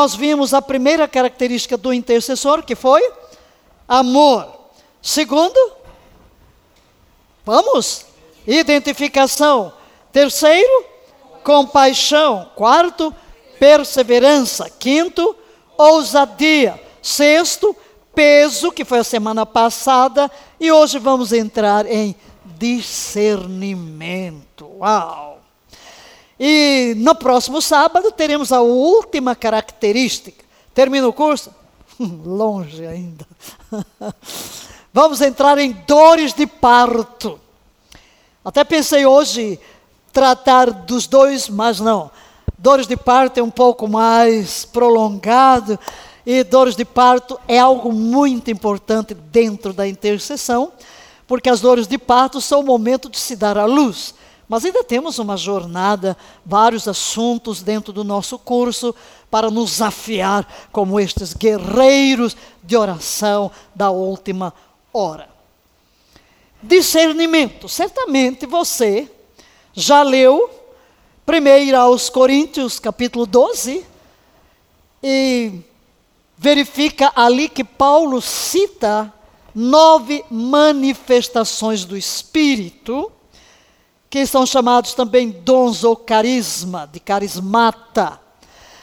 nós vimos a primeira característica do intercessor, que foi amor. Segundo, vamos, identificação. Terceiro, compaixão. Quarto, perseverança. Quinto, ousadia. Sexto, peso, que foi a semana passada. E hoje vamos entrar em discernimento. Uau! E no próximo sábado teremos a última característica. Termina o curso? Longe ainda. Vamos entrar em dores de parto. Até pensei hoje tratar dos dois, mas não. Dores de parto é um pouco mais prolongado e dores de parto é algo muito importante dentro da intercessão, porque as dores de parto são o momento de se dar à luz. Mas ainda temos uma jornada, vários assuntos dentro do nosso curso para nos afiar como estes guerreiros de oração da última hora. Discernimento. Certamente você já leu 1 aos Coríntios, capítulo 12, e verifica ali que Paulo cita nove manifestações do Espírito que são chamados também dons ou carisma, de carismata.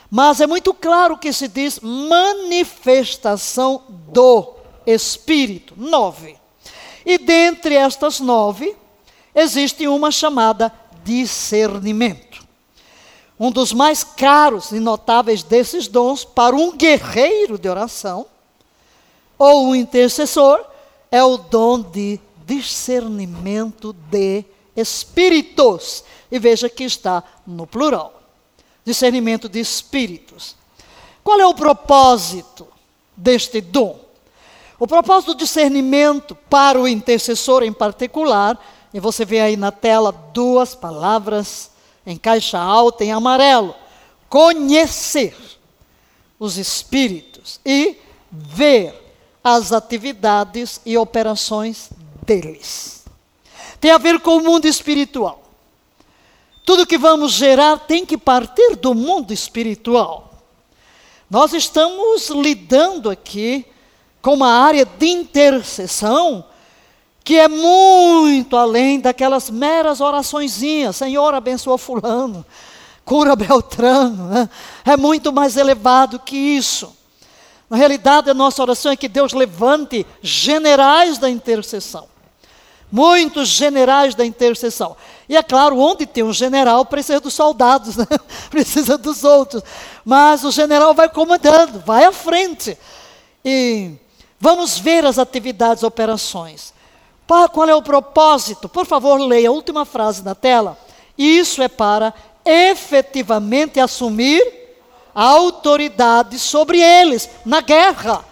Mas é muito claro que se diz manifestação do Espírito. Nove. E dentre estas nove, existe uma chamada discernimento. Um dos mais caros e notáveis desses dons para um guerreiro de oração ou um intercessor é o dom de discernimento de espíritos. E veja que está no plural. Discernimento de espíritos. Qual é o propósito deste dom? O propósito do discernimento para o intercessor em particular, e você vê aí na tela duas palavras em caixa alta em amarelo: conhecer os espíritos e ver as atividades e operações deles tem a ver com o mundo espiritual. Tudo que vamos gerar tem que partir do mundo espiritual. Nós estamos lidando aqui com uma área de intercessão que é muito além daquelas meras oraçõezinhas. Senhor, abençoa fulano, cura Beltrano. Né? É muito mais elevado que isso. Na realidade, a nossa oração é que Deus levante generais da intercessão Muitos generais da intercessão. E é claro, onde tem um general, precisa dos soldados, né? precisa dos outros. Mas o general vai comandando, vai à frente. E vamos ver as atividades, operações. Qual é o propósito? Por favor, leia a última frase na tela. Isso é para efetivamente assumir a autoridade sobre eles na guerra.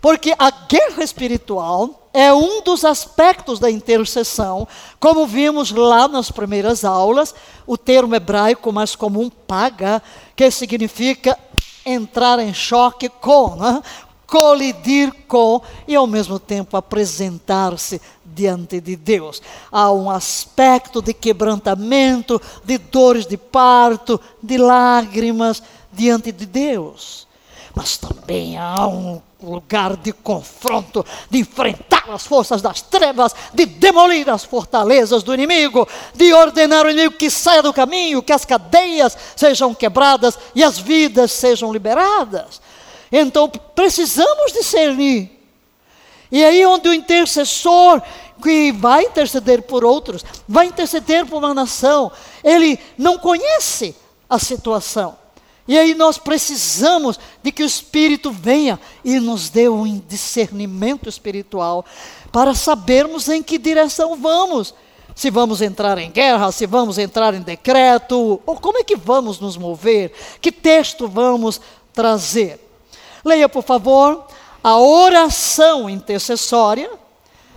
Porque a guerra espiritual é um dos aspectos da intercessão, como vimos lá nas primeiras aulas, o termo hebraico mais comum, paga, que significa entrar em choque com, né? colidir com e ao mesmo tempo apresentar-se diante de Deus. Há um aspecto de quebrantamento, de dores de parto, de lágrimas diante de Deus. Mas também há um lugar de confronto, de enfrentar as forças das trevas, de demolir as fortalezas do inimigo, de ordenar o inimigo que saia do caminho, que as cadeias sejam quebradas e as vidas sejam liberadas. Então precisamos discernir. E aí onde o intercessor que vai interceder por outros, vai interceder por uma nação, ele não conhece a situação. E aí nós precisamos de que o Espírito venha e nos dê um discernimento espiritual para sabermos em que direção vamos. Se vamos entrar em guerra, se vamos entrar em decreto, ou como é que vamos nos mover? Que texto vamos trazer? Leia, por favor, a oração intercessória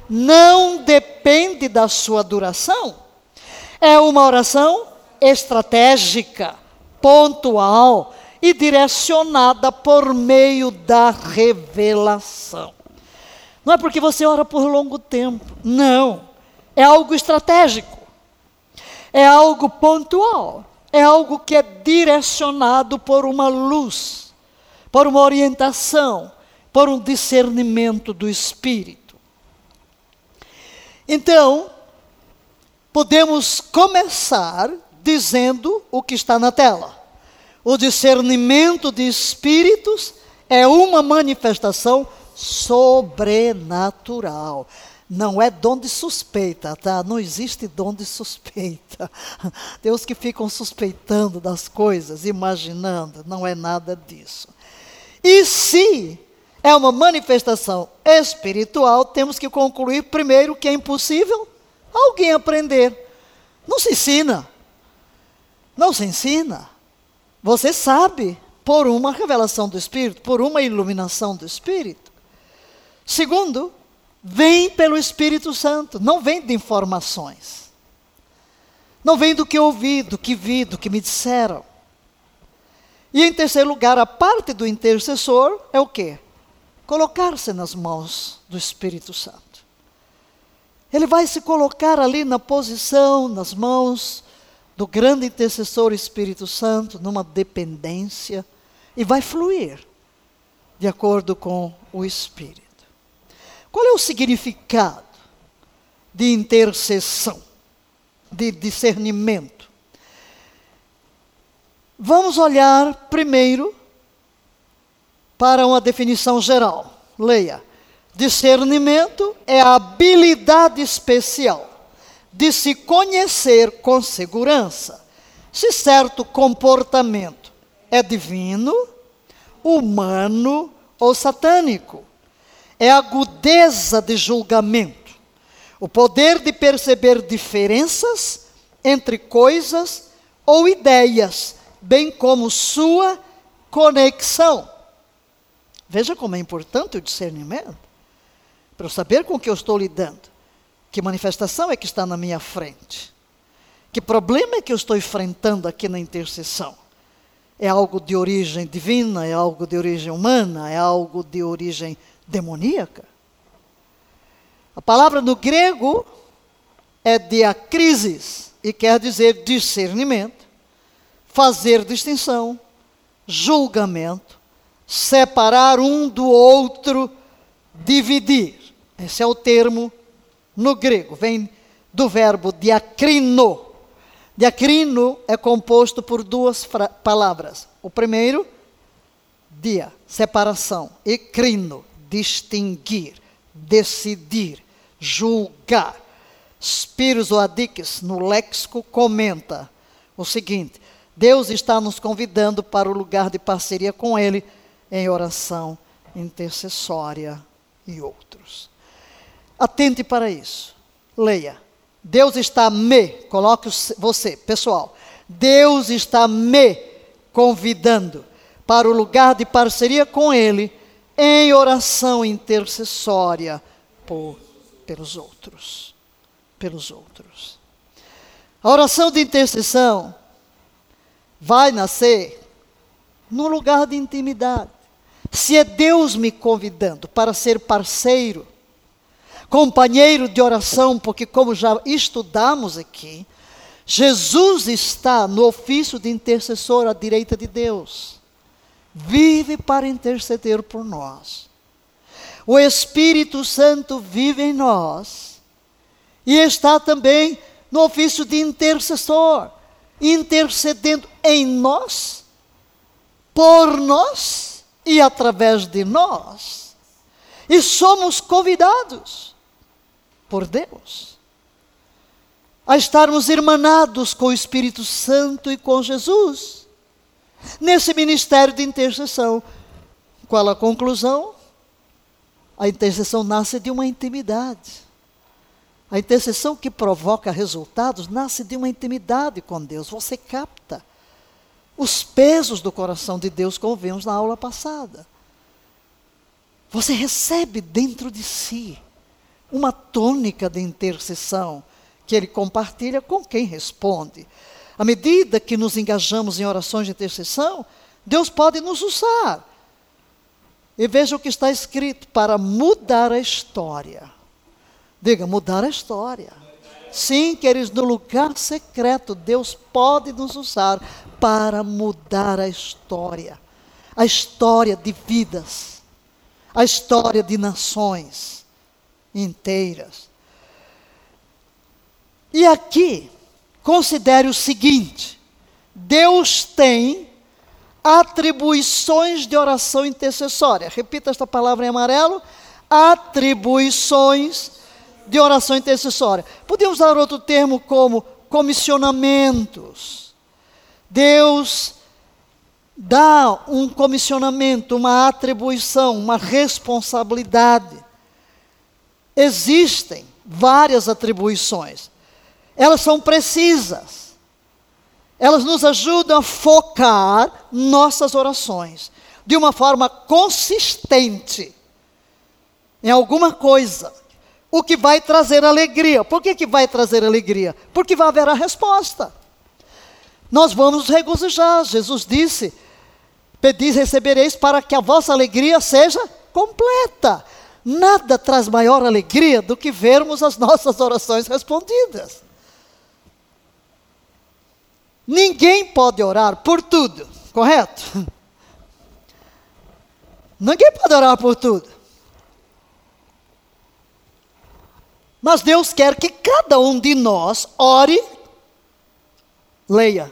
não depende da sua duração. É uma oração estratégica pontual e direcionada por meio da revelação. Não é porque você ora por longo tempo, não. É algo estratégico. É algo pontual. É algo que é direcionado por uma luz. por uma orientação, por um discernimento do Espírito. Então, podemos começar dizendo o que está na tela. O discernimento de espíritos é uma manifestação sobrenatural. Não é dom de suspeita, tá? Não existe dom de suspeita. Deus que ficam suspeitando das coisas, imaginando, não é nada disso. E se é uma manifestação espiritual, temos que concluir primeiro que é impossível alguém aprender. Não se ensina. Não se ensina. Você sabe por uma revelação do Espírito, por uma iluminação do Espírito. Segundo, vem pelo Espírito Santo, não vem de informações. Não vem do que ouvi, do que vi, do que me disseram. E em terceiro lugar, a parte do intercessor é o quê? Colocar-se nas mãos do Espírito Santo. Ele vai se colocar ali na posição, nas mãos do grande intercessor Espírito Santo, numa dependência, e vai fluir de acordo com o Espírito. Qual é o significado de intercessão, de discernimento? Vamos olhar primeiro para uma definição geral. Leia. Discernimento é a habilidade especial de se conhecer com segurança. Se certo comportamento é divino, humano ou satânico é agudeza de julgamento, o poder de perceber diferenças entre coisas ou ideias, bem como sua conexão. Veja como é importante o discernimento, para eu saber com que eu estou lidando, que manifestação é que está na minha frente, que problema é que eu estou enfrentando aqui na intercessão. É algo de origem divina, é algo de origem humana, é algo de origem demoníaca. A palavra no grego é diacrisis e quer dizer discernimento, fazer distinção, julgamento, separar um do outro, dividir. Esse é o termo no grego, vem do verbo diacrino. Diacrino é composto por duas palavras. O primeiro, dia, separação, e crino, distinguir, decidir, julgar. Spiros Oadix, no léxico, comenta o seguinte: Deus está nos convidando para o lugar de parceria com Ele em oração intercessória e outros. Atente para isso. Leia. Deus está me, coloque você, pessoal. Deus está me convidando para o lugar de parceria com Ele em oração intercessória por, pelos outros. Pelos outros. A oração de intercessão vai nascer num lugar de intimidade. Se é Deus me convidando para ser parceiro, companheiro de oração, porque, como já estudamos aqui, Jesus está no ofício de intercessor à direita de Deus vive para interceder por nós. O Espírito Santo vive em nós e está também no ofício de intercessor, intercedendo em nós, por nós e através de nós. E somos convidados por Deus a estarmos irmanados com o Espírito Santo e com Jesus nesse ministério de intercessão. Qual a conclusão? A intercessão nasce de uma intimidade. A intercessão que provoca resultados nasce de uma intimidade com Deus. Você capta os pesos do coração de Deus, como vimos na aula passada. Você recebe dentro de si uma tônica de intercessão que ele compartilha com quem responde. À medida que nos engajamos em orações de intercessão, Deus pode nos usar. E veja o que está escrito: para mudar a história. Diga, mudar a história. Sim, queridos, no lugar secreto, Deus pode nos usar para mudar a história. a história de vidas, a história de nações inteiras. E aqui, considere o seguinte: Deus tem atribuições de oração intercessória. Repita esta palavra em amarelo: atribuições de oração intercessória. Podemos usar outro termo como comissionamentos. Deus dá um comissionamento, uma atribuição, uma responsabilidade. Existem várias atribuições. Elas são precisas. Elas nos ajudam a focar nossas orações de uma forma consistente em alguma coisa. O que vai trazer alegria. Por que, que vai trazer alegria? Porque vai haver a resposta. Nós vamos regozijar. Jesus disse: Pedis, recebereis, para que a vossa alegria seja completa. Nada traz maior alegria do que vermos as nossas orações respondidas. Ninguém pode orar por tudo, correto? Ninguém pode orar por tudo. Mas Deus quer que cada um de nós ore, leia,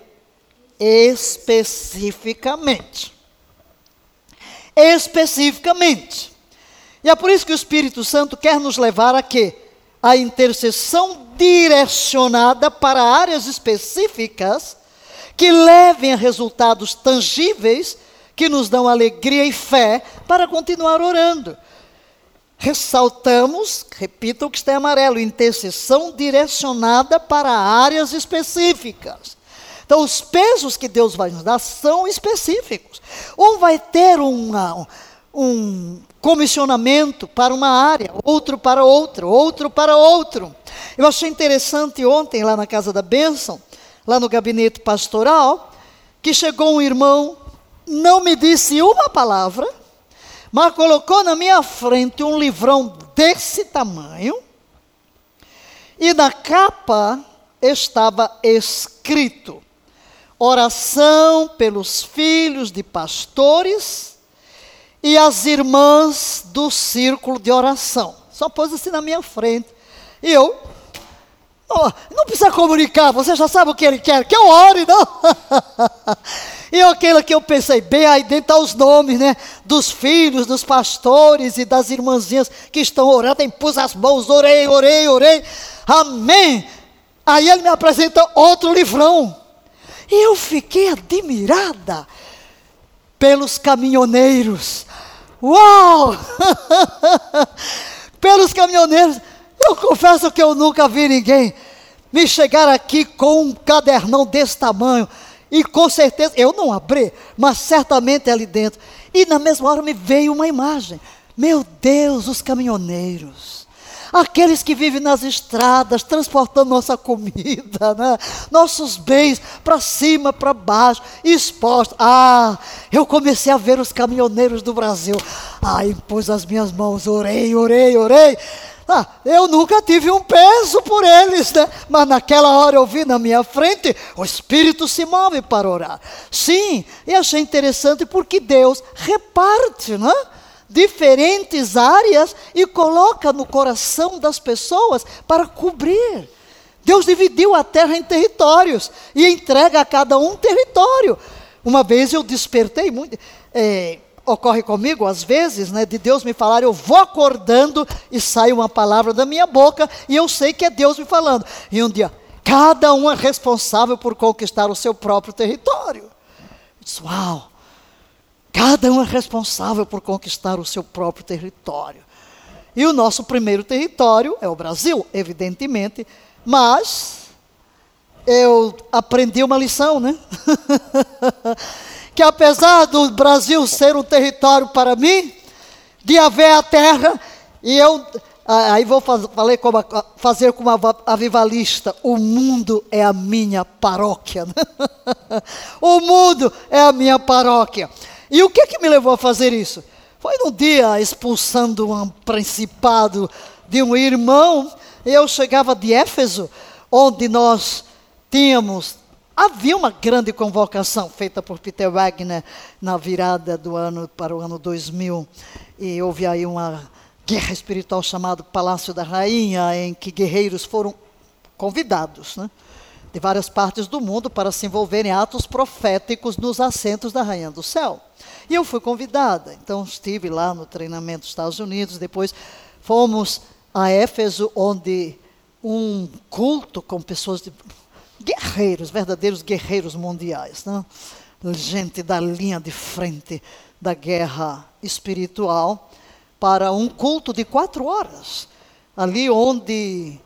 especificamente especificamente. E é por isso que o Espírito Santo quer nos levar a quê? A intercessão direcionada para áreas específicas que levem a resultados tangíveis que nos dão alegria e fé para continuar orando. Ressaltamos, repita o que está em amarelo, intercessão direcionada para áreas específicas. Então, os pesos que Deus vai nos dar são específicos. Um vai ter uma, um comissionamento para uma área, outro para outra, outro para outro. Eu achei interessante ontem, lá na Casa da Bênção, lá no gabinete pastoral, que chegou um irmão, não me disse uma palavra, mas colocou na minha frente um livrão desse tamanho, e na capa estava escrito: oração pelos filhos de pastores e as irmãs do círculo de oração. Só pôs assim na minha frente. E eu, oh, não precisa comunicar, você já sabe o que ele quer, que eu ore, não? e aquilo que eu pensei, bem, aí dentro tá os nomes, né? Dos filhos, dos pastores e das irmãzinhas que estão orando, tem pus as mãos, orei, orei, orei, amém. Aí ele me apresenta outro livrão. E eu fiquei admirada pelos caminhoneiros. Uau! pelos caminhoneiros. Eu confesso que eu nunca vi ninguém me chegar aqui com um cadernão desse tamanho. E com certeza, eu não abri, mas certamente é ali dentro. E na mesma hora me veio uma imagem. Meu Deus, os caminhoneiros aqueles que vivem nas estradas, transportando nossa comida, né? nossos bens para cima, para baixo, expostos. Ah, eu comecei a ver os caminhoneiros do Brasil. Ah, impus as minhas mãos, orei, orei, orei. Ah, eu nunca tive um peso por eles, né? Mas naquela hora eu vi na minha frente, o Espírito se move para orar. Sim, e achei interessante porque Deus reparte, né? Diferentes áreas e coloca no coração das pessoas para cobrir. Deus dividiu a terra em territórios e entrega a cada um território. Uma vez eu despertei muito. É, ocorre comigo às vezes, né, de Deus me falar, eu vou acordando e sai uma palavra da minha boca e eu sei que é Deus me falando. E um dia, cada um é responsável por conquistar o seu próprio território. disse, uau! Cada um é responsável por conquistar o seu próprio território. E o nosso primeiro território é o Brasil, evidentemente, mas eu aprendi uma lição, né? que apesar do Brasil ser um território para mim, de haver a terra, e eu aí vou faz, falei como, fazer como avivalista, o mundo é a minha paróquia. Né? o mundo é a minha paróquia. E o que que me levou a fazer isso? Foi num dia expulsando um principado de um irmão, eu chegava de Éfeso, onde nós tínhamos havia uma grande convocação feita por Peter Wagner na virada do ano para o ano 2000. E houve aí uma guerra espiritual chamada Palácio da Rainha, em que guerreiros foram convidados, né? de várias partes do mundo para se envolverem em atos proféticos nos assentos da Rainha do Céu. E eu fui convidada, então estive lá no treinamento dos Estados Unidos, depois fomos a Éfeso, onde um culto com pessoas de guerreiros, verdadeiros guerreiros mundiais, né? gente da linha de frente da guerra espiritual, para um culto de quatro horas, ali onde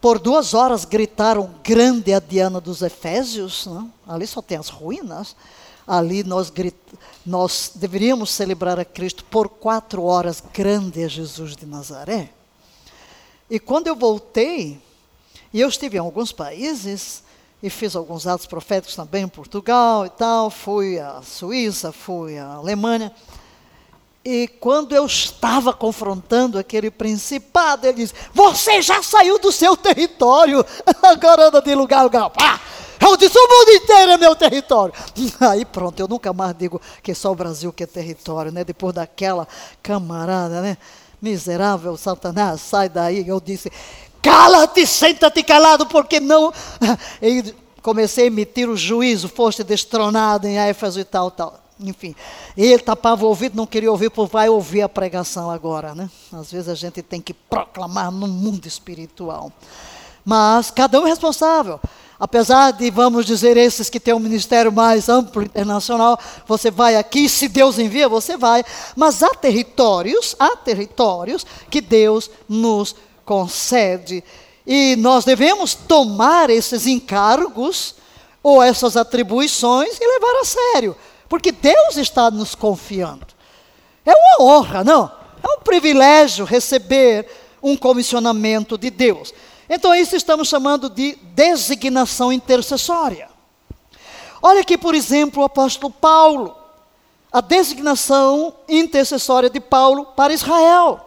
por duas horas gritaram grande a Diana dos Efésios, não? Né? ali só tem as ruínas. Ali nós, nós deveríamos celebrar a Cristo por quatro horas, grande é Jesus de Nazaré. E quando eu voltei, e eu estive em alguns países, e fiz alguns atos proféticos também em Portugal e tal, fui à Suíça, fui à Alemanha. E quando eu estava confrontando aquele principado, ele disse: Você já saiu do seu território, agora anda de lugar a lugar. Ah, eu disse: O mundo inteiro é meu território. Aí pronto, eu nunca mais digo que é só o Brasil que é território, né? Depois daquela camarada, né? Miserável Satanás, sai daí. Eu disse: Cala-te, senta-te calado, porque não. E comecei a emitir o juízo, foste destronado em Éfeso e tal, tal. Enfim, ele tapava o ouvido, não queria ouvir, por vai ouvir a pregação agora, né? Às vezes a gente tem que proclamar no mundo espiritual. Mas cada um é responsável. Apesar de, vamos dizer, esses que têm um ministério mais amplo, internacional, você vai aqui, se Deus envia, você vai. Mas há territórios, há territórios que Deus nos concede. E nós devemos tomar esses encargos ou essas atribuições e levar a sério. Porque Deus está nos confiando. É uma honra, não? É um privilégio receber um comissionamento de Deus. Então, isso estamos chamando de designação intercessória. Olha aqui, por exemplo, o apóstolo Paulo. A designação intercessória de Paulo para Israel.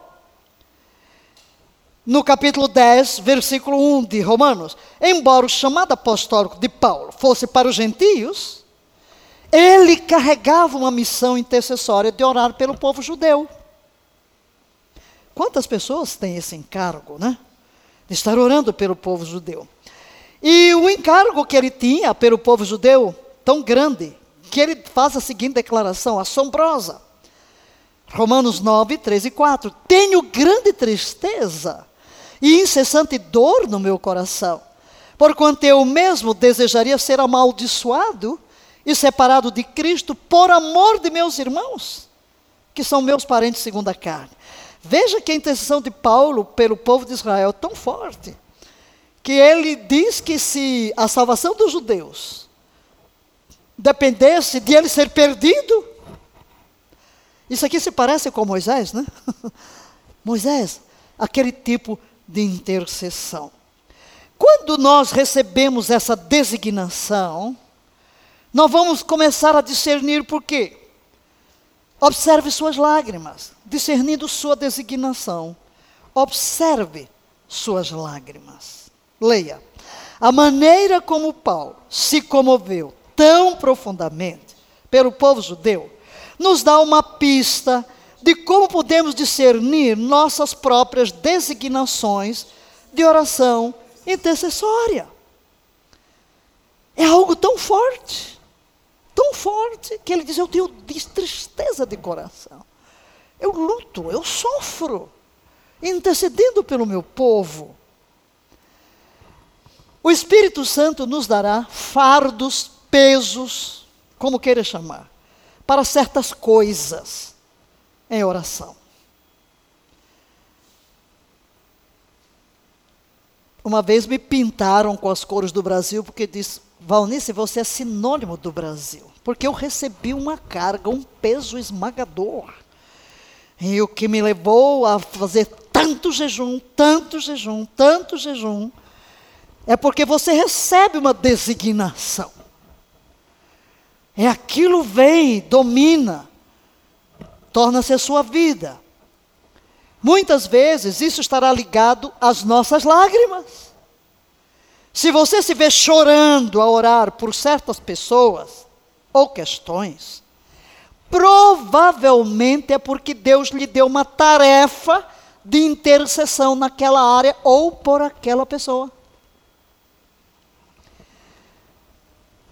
No capítulo 10, versículo 1 de Romanos. Embora o chamado apostólico de Paulo fosse para os gentios, ele carregava uma missão intercessória de orar pelo povo judeu. Quantas pessoas têm esse encargo, né? De estar orando pelo povo judeu. E o encargo que ele tinha pelo povo judeu, tão grande, que ele faz a seguinte declaração assombrosa. Romanos 9, 13 e 4. Tenho grande tristeza e incessante dor no meu coração, porquanto eu mesmo desejaria ser amaldiçoado e separado de Cristo por amor de meus irmãos, que são meus parentes segundo a carne. Veja que a intercessão de Paulo pelo povo de Israel é tão forte, que ele diz que se a salvação dos judeus dependesse de ele ser perdido, isso aqui se parece com Moisés, né? Moisés, aquele tipo de intercessão. Quando nós recebemos essa designação, nós vamos começar a discernir por quê. Observe suas lágrimas, discernindo sua designação. Observe suas lágrimas. Leia. A maneira como Paulo se comoveu tão profundamente pelo povo judeu nos dá uma pista de como podemos discernir nossas próprias designações de oração intercessória. É algo tão forte tão forte que ele diz: Eu tenho tristeza de coração. Eu luto, eu sofro, intercedendo pelo meu povo. O Espírito Santo nos dará fardos, pesos, como queira chamar, para certas coisas em oração. Uma vez me pintaram com as cores do Brasil porque disse: Valnice, você é sinônimo do Brasil, porque eu recebi uma carga, um peso esmagador. E o que me levou a fazer tanto jejum, tanto jejum, tanto jejum, é porque você recebe uma designação. É aquilo vem, domina, torna-se a sua vida. Muitas vezes isso estará ligado às nossas lágrimas. Se você se vê chorando a orar por certas pessoas ou questões, provavelmente é porque Deus lhe deu uma tarefa de intercessão naquela área ou por aquela pessoa.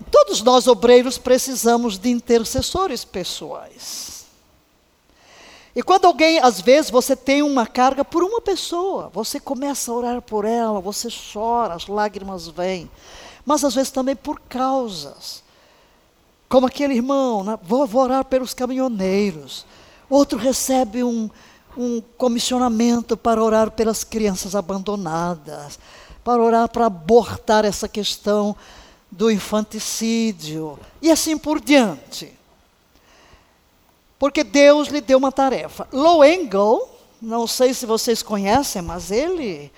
Todos nós, obreiros, precisamos de intercessores pessoais. E quando alguém, às vezes, você tem uma carga por uma pessoa, você começa a orar por ela, você chora, as lágrimas vêm. Mas às vezes também por causas. Como aquele irmão, né? vou, vou orar pelos caminhoneiros. Outro recebe um, um comissionamento para orar pelas crianças abandonadas, para orar para abortar essa questão do infanticídio e assim por diante. Porque Deus lhe deu uma tarefa. Loengel, não sei se vocês conhecem, mas ele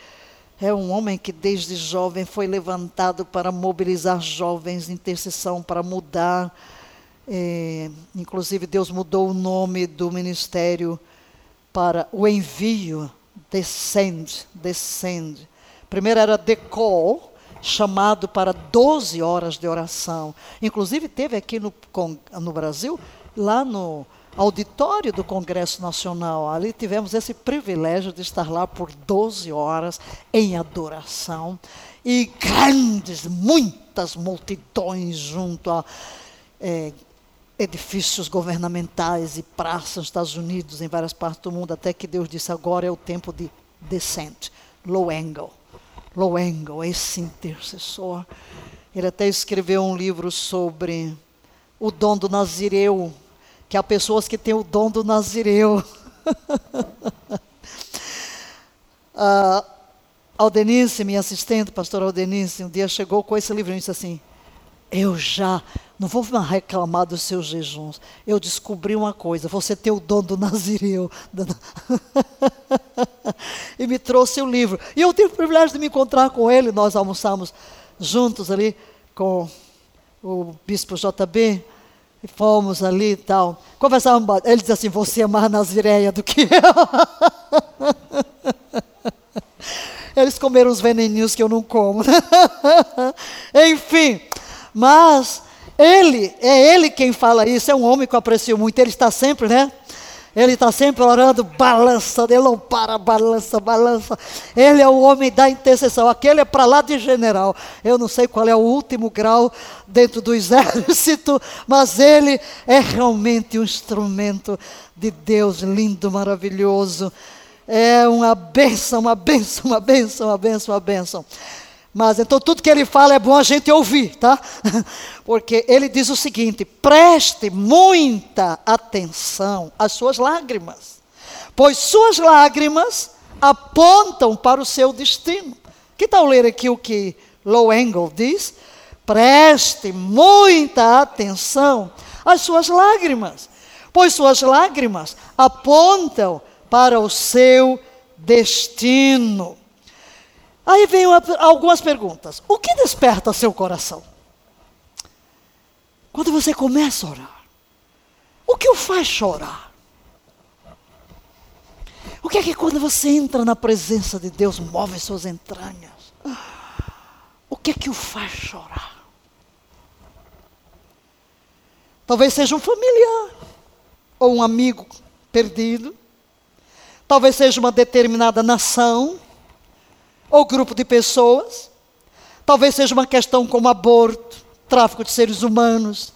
é um homem que desde jovem foi levantado para mobilizar jovens em intercessão, para mudar. É, inclusive, Deus mudou o nome do ministério para o envio, descend, descend. Primeiro era call, chamado para 12 horas de oração. Inclusive, teve aqui no, no Brasil, lá no auditório do Congresso Nacional. Ali tivemos esse privilégio de estar lá por 12 horas em adoração. E grandes, muitas multidões junto a é, edifícios governamentais e praças nos Estados Unidos, em várias partes do mundo, até que Deus disse: agora é o tempo de descent, low angle. Loengel, esse intercessor. Ele até escreveu um livro sobre o dom do Nazireu, que há pessoas que têm o dom do Nazireu. uh, Aldenice, minha assistente, pastor Aldenice, um dia chegou com esse livro e disse assim: Eu já não vou reclamar dos seus jejuns. Eu descobri uma coisa: você tem o dom do Nazireu. e me trouxe o livro. E eu tive o privilégio de me encontrar com ele. Nós almoçamos juntos ali com o bispo JB. E fomos ali e tal. Conversávamos. Ele disse assim: Você é mais nazireia do que eu. Eles comeram os veneninhos que eu não como. Enfim, mas ele, é ele quem fala isso, é um homem que eu aprecio muito, ele está sempre, né? Ele está sempre orando, balança, ele não para, balança, balança. Ele é o homem da intercessão. Aquele é para lá de general. Eu não sei qual é o último grau dentro do exército, mas ele é realmente um instrumento de Deus lindo, maravilhoso. É uma benção, uma benção, uma benção, uma benção, uma benção. Mas então tudo que ele fala é bom a gente ouvir, tá? Porque ele diz o seguinte: preste muita atenção às suas lágrimas, pois suas lágrimas apontam para o seu destino. Que tal ler aqui o que Engel diz? Preste muita atenção às suas lágrimas, pois suas lágrimas apontam para o seu destino. Aí vem algumas perguntas. O que desperta seu coração? Quando você começa a orar, o que o faz chorar? O que é que quando você entra na presença de Deus move suas entranhas? O que é que o faz chorar? Talvez seja um familiar ou um amigo perdido. Talvez seja uma determinada nação ou grupo de pessoas. Talvez seja uma questão como aborto, tráfico de seres humanos,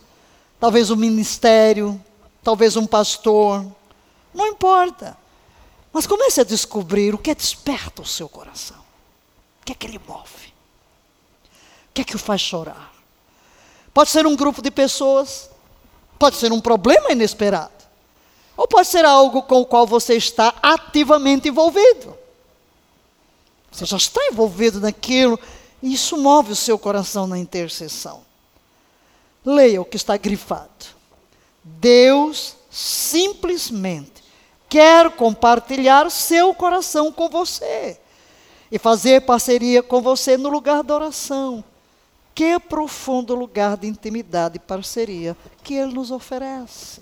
talvez um ministério, talvez um pastor. Não importa. Mas comece a descobrir o que desperta o seu coração. O que é que ele move? O que é que o faz chorar? Pode ser um grupo de pessoas, pode ser um problema inesperado, ou pode ser algo com o qual você está ativamente envolvido. Você já está envolvido naquilo, e isso move o seu coração na intercessão. Leia o que está grifado. Deus simplesmente quer compartilhar seu coração com você e fazer parceria com você no lugar da oração. Que profundo lugar de intimidade e parceria que Ele nos oferece.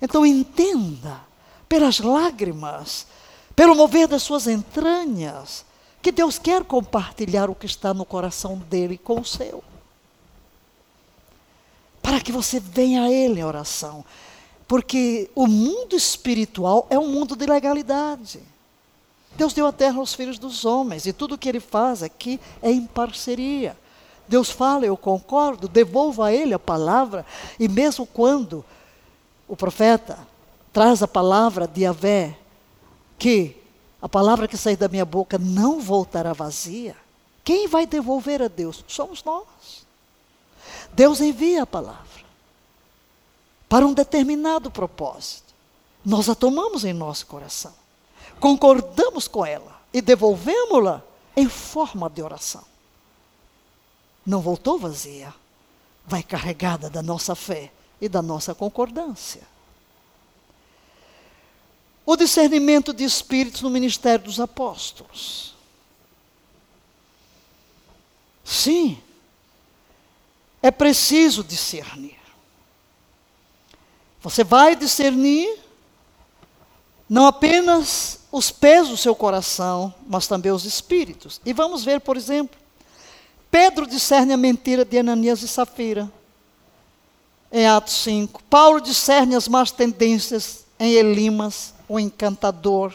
Então entenda, pelas lágrimas, pelo mover das suas entranhas, que Deus quer compartilhar o que está no coração dele com o seu. Para que você venha a Ele em oração. Porque o mundo espiritual é um mundo de legalidade. Deus deu a terra aos filhos dos homens e tudo o que Ele faz aqui é em parceria. Deus fala, eu concordo, devolva a Ele a palavra, e mesmo quando o profeta traz a palavra de Yahvé, que a palavra que sair da minha boca não voltará vazia. Quem vai devolver a Deus? Somos nós. Deus envia a palavra para um determinado propósito. Nós a tomamos em nosso coração, concordamos com ela e devolvemos-la em forma de oração. Não voltou vazia, vai carregada da nossa fé e da nossa concordância. O discernimento de espíritos no ministério dos apóstolos. Sim, é preciso discernir. Você vai discernir não apenas os pesos do seu coração, mas também os espíritos. E vamos ver, por exemplo, Pedro discerne a mentira de Ananias e Safira em Atos 5. Paulo discerne as más tendências em Elimas, o encantador.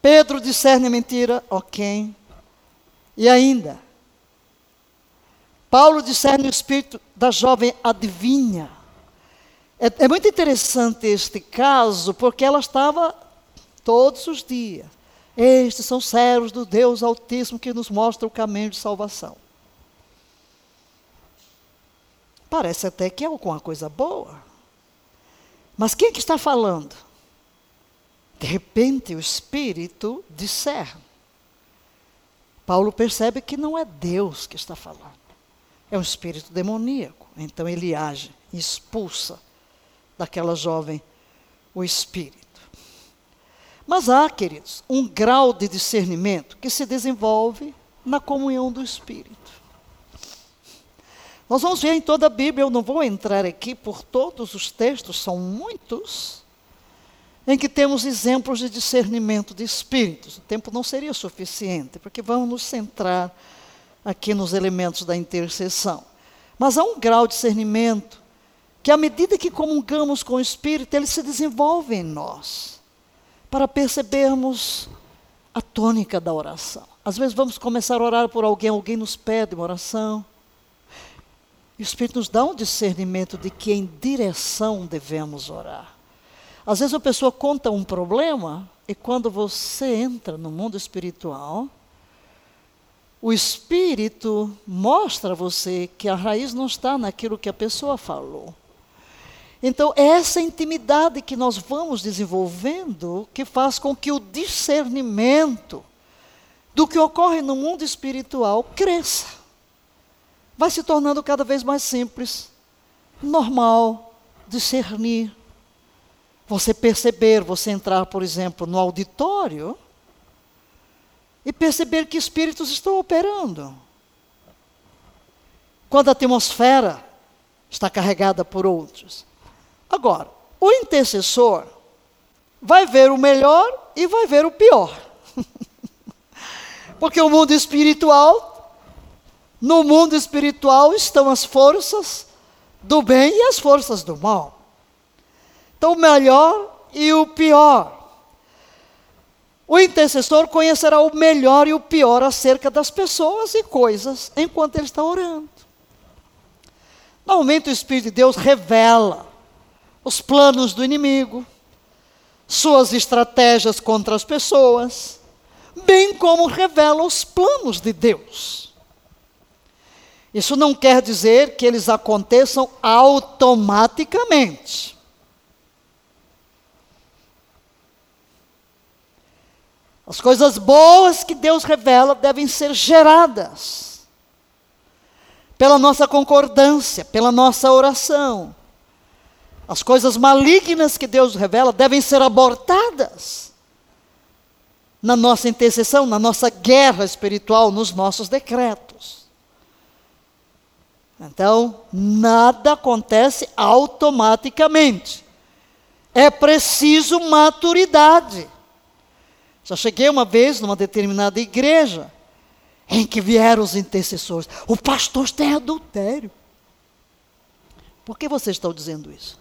Pedro discerne a mentira, ok. E ainda, Paulo discerne o espírito da jovem adivinha. É, é muito interessante este caso, porque ela estava todos os dias. Estes são servos do Deus Altíssimo que nos mostra o caminho de salvação. Parece até que é alguma coisa boa. Mas quem é que está falando? De repente o Espírito discerne. Paulo percebe que não é Deus que está falando. É um espírito demoníaco. Então ele age, expulsa daquela jovem o espírito. Mas há, queridos, um grau de discernimento que se desenvolve na comunhão do espírito. Nós vamos ver em toda a Bíblia, eu não vou entrar aqui por todos os textos, são muitos, em que temos exemplos de discernimento de espíritos. O tempo não seria suficiente, porque vamos nos centrar aqui nos elementos da intercessão. Mas há um grau de discernimento que, à medida que comungamos com o Espírito, ele se desenvolve em nós, para percebermos a tônica da oração. Às vezes vamos começar a orar por alguém, alguém nos pede uma oração. O Espírito nos dá um discernimento de que em direção devemos orar. Às vezes a pessoa conta um problema e quando você entra no mundo espiritual, o Espírito mostra a você que a raiz não está naquilo que a pessoa falou. Então, é essa intimidade que nós vamos desenvolvendo que faz com que o discernimento do que ocorre no mundo espiritual cresça vai se tornando cada vez mais simples, normal, discernir. Você perceber, você entrar, por exemplo, no auditório e perceber que espíritos estão operando. Quando a atmosfera está carregada por outros. Agora, o intercessor vai ver o melhor e vai ver o pior. Porque o mundo espiritual no mundo espiritual estão as forças do bem e as forças do mal. Então, o melhor e o pior. O intercessor conhecerá o melhor e o pior acerca das pessoas e coisas enquanto ele está orando. Normalmente o Espírito de Deus revela os planos do inimigo, suas estratégias contra as pessoas, bem como revela os planos de Deus. Isso não quer dizer que eles aconteçam automaticamente. As coisas boas que Deus revela devem ser geradas pela nossa concordância, pela nossa oração. As coisas malignas que Deus revela devem ser abortadas na nossa intercessão, na nossa guerra espiritual, nos nossos decretos. Então, nada acontece automaticamente. É preciso maturidade. Já cheguei uma vez numa determinada igreja em que vieram os intercessores. O pastor tem adultério. Por que vocês estão dizendo isso?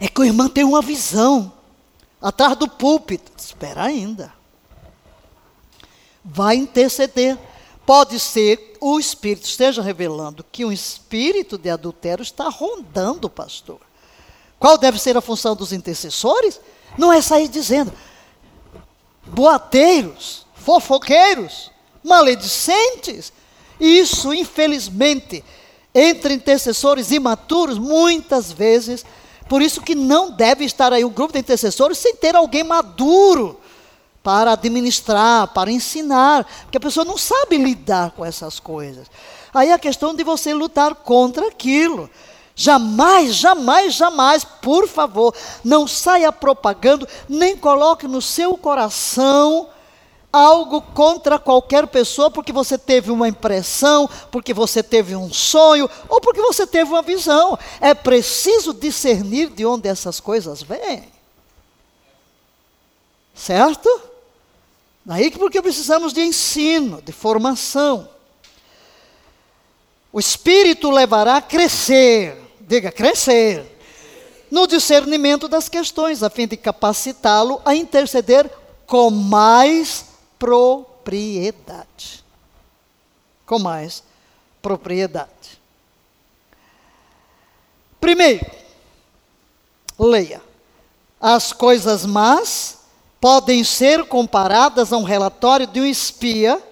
É que o irmão tem uma visão atrás do púlpito. Espera ainda. Vai interceder. Pode ser o Espírito esteja revelando que um espírito de adultério está rondando o pastor. Qual deve ser a função dos intercessores? Não é sair dizendo, boateiros, fofoqueiros, maledicentes. Isso, infelizmente, entre intercessores imaturos, muitas vezes, por isso que não deve estar aí um grupo de intercessores sem ter alguém maduro para administrar, para ensinar, porque a pessoa não sabe lidar com essas coisas. Aí a questão de você lutar contra aquilo. Jamais, jamais, jamais, por favor, não saia propagando, nem coloque no seu coração algo contra qualquer pessoa porque você teve uma impressão, porque você teve um sonho ou porque você teve uma visão. É preciso discernir de onde essas coisas vêm. Certo? Daí que porque precisamos de ensino, de formação. O espírito levará a crescer, diga crescer, no discernimento das questões, a fim de capacitá-lo a interceder com mais propriedade. Com mais propriedade. Primeiro, leia. As coisas más podem ser comparadas a um relatório de um espia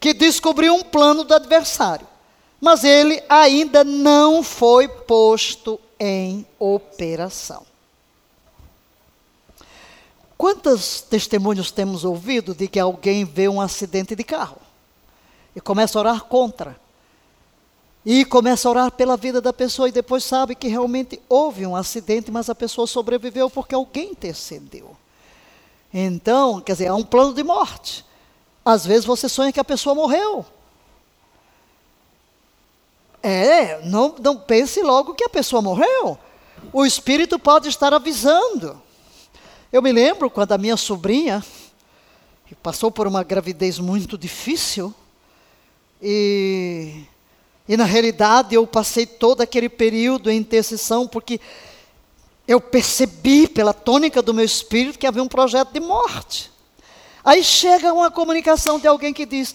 que descobriu um plano do adversário, mas ele ainda não foi posto em operação. Quantos testemunhos temos ouvido de que alguém vê um acidente de carro e começa a orar contra? E começa a orar pela vida da pessoa e depois sabe que realmente houve um acidente, mas a pessoa sobreviveu porque alguém intercedeu. Então, quer dizer, é um plano de morte. Às vezes você sonha que a pessoa morreu. É, não, não pense logo que a pessoa morreu. O espírito pode estar avisando. Eu me lembro quando a minha sobrinha passou por uma gravidez muito difícil e, e na realidade eu passei todo aquele período em intercessão porque eu percebi pela tônica do meu espírito que havia um projeto de morte. Aí chega uma comunicação de alguém que diz: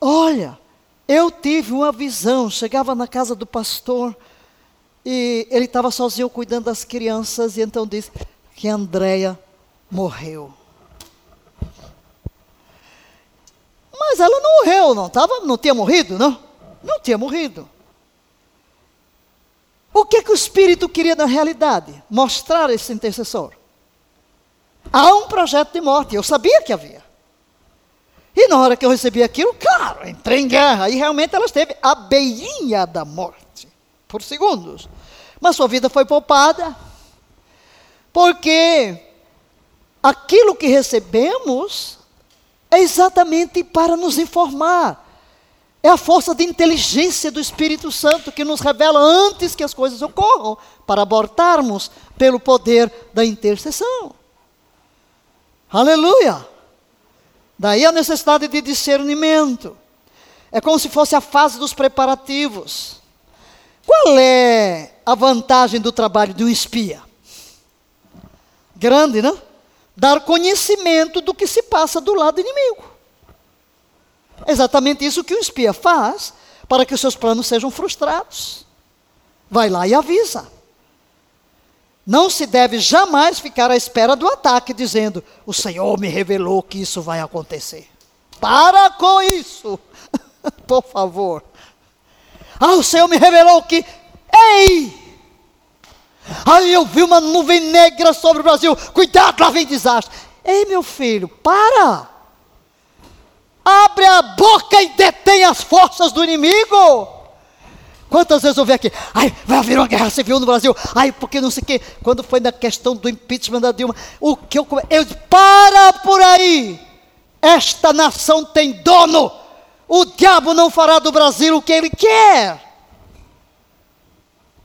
Olha, eu tive uma visão. Chegava na casa do pastor e ele estava sozinho cuidando das crianças e então disse: que Andréia morreu. Mas ela não morreu, não tava, não tinha morrido, não? Não tinha morrido. O que, que o Espírito queria na realidade? Mostrar esse intercessor. Há um projeto de morte, eu sabia que havia. E na hora que eu recebi aquilo, claro, entrei em guerra. E realmente ela esteve à beirinha da morte, por segundos. Mas sua vida foi poupada. Porque aquilo que recebemos é exatamente para nos informar. É a força de inteligência do Espírito Santo que nos revela antes que as coisas ocorram, para abortarmos pelo poder da intercessão. Aleluia! Daí a necessidade de discernimento. É como se fosse a fase dos preparativos. Qual é a vantagem do trabalho de um espia? grande, né? Dar conhecimento do que se passa do lado inimigo. É exatamente isso que o espia faz para que os seus planos sejam frustrados. Vai lá e avisa. Não se deve jamais ficar à espera do ataque, dizendo: O Senhor me revelou que isso vai acontecer. Para com isso, por favor. Ah, o Senhor me revelou que. Ei! Aí eu vi uma nuvem negra sobre o Brasil. Cuidado, lá vem desastre. Ei, meu filho, para. Abre a boca e detém as forças do inimigo. Quantas vezes eu vi aqui, ai, vai haver uma guerra civil no Brasil, ai, porque não sei o quê. Quando foi na questão do impeachment da Dilma, o que eu eu disse, para por aí. Esta nação tem dono. O diabo não fará do Brasil o que ele quer.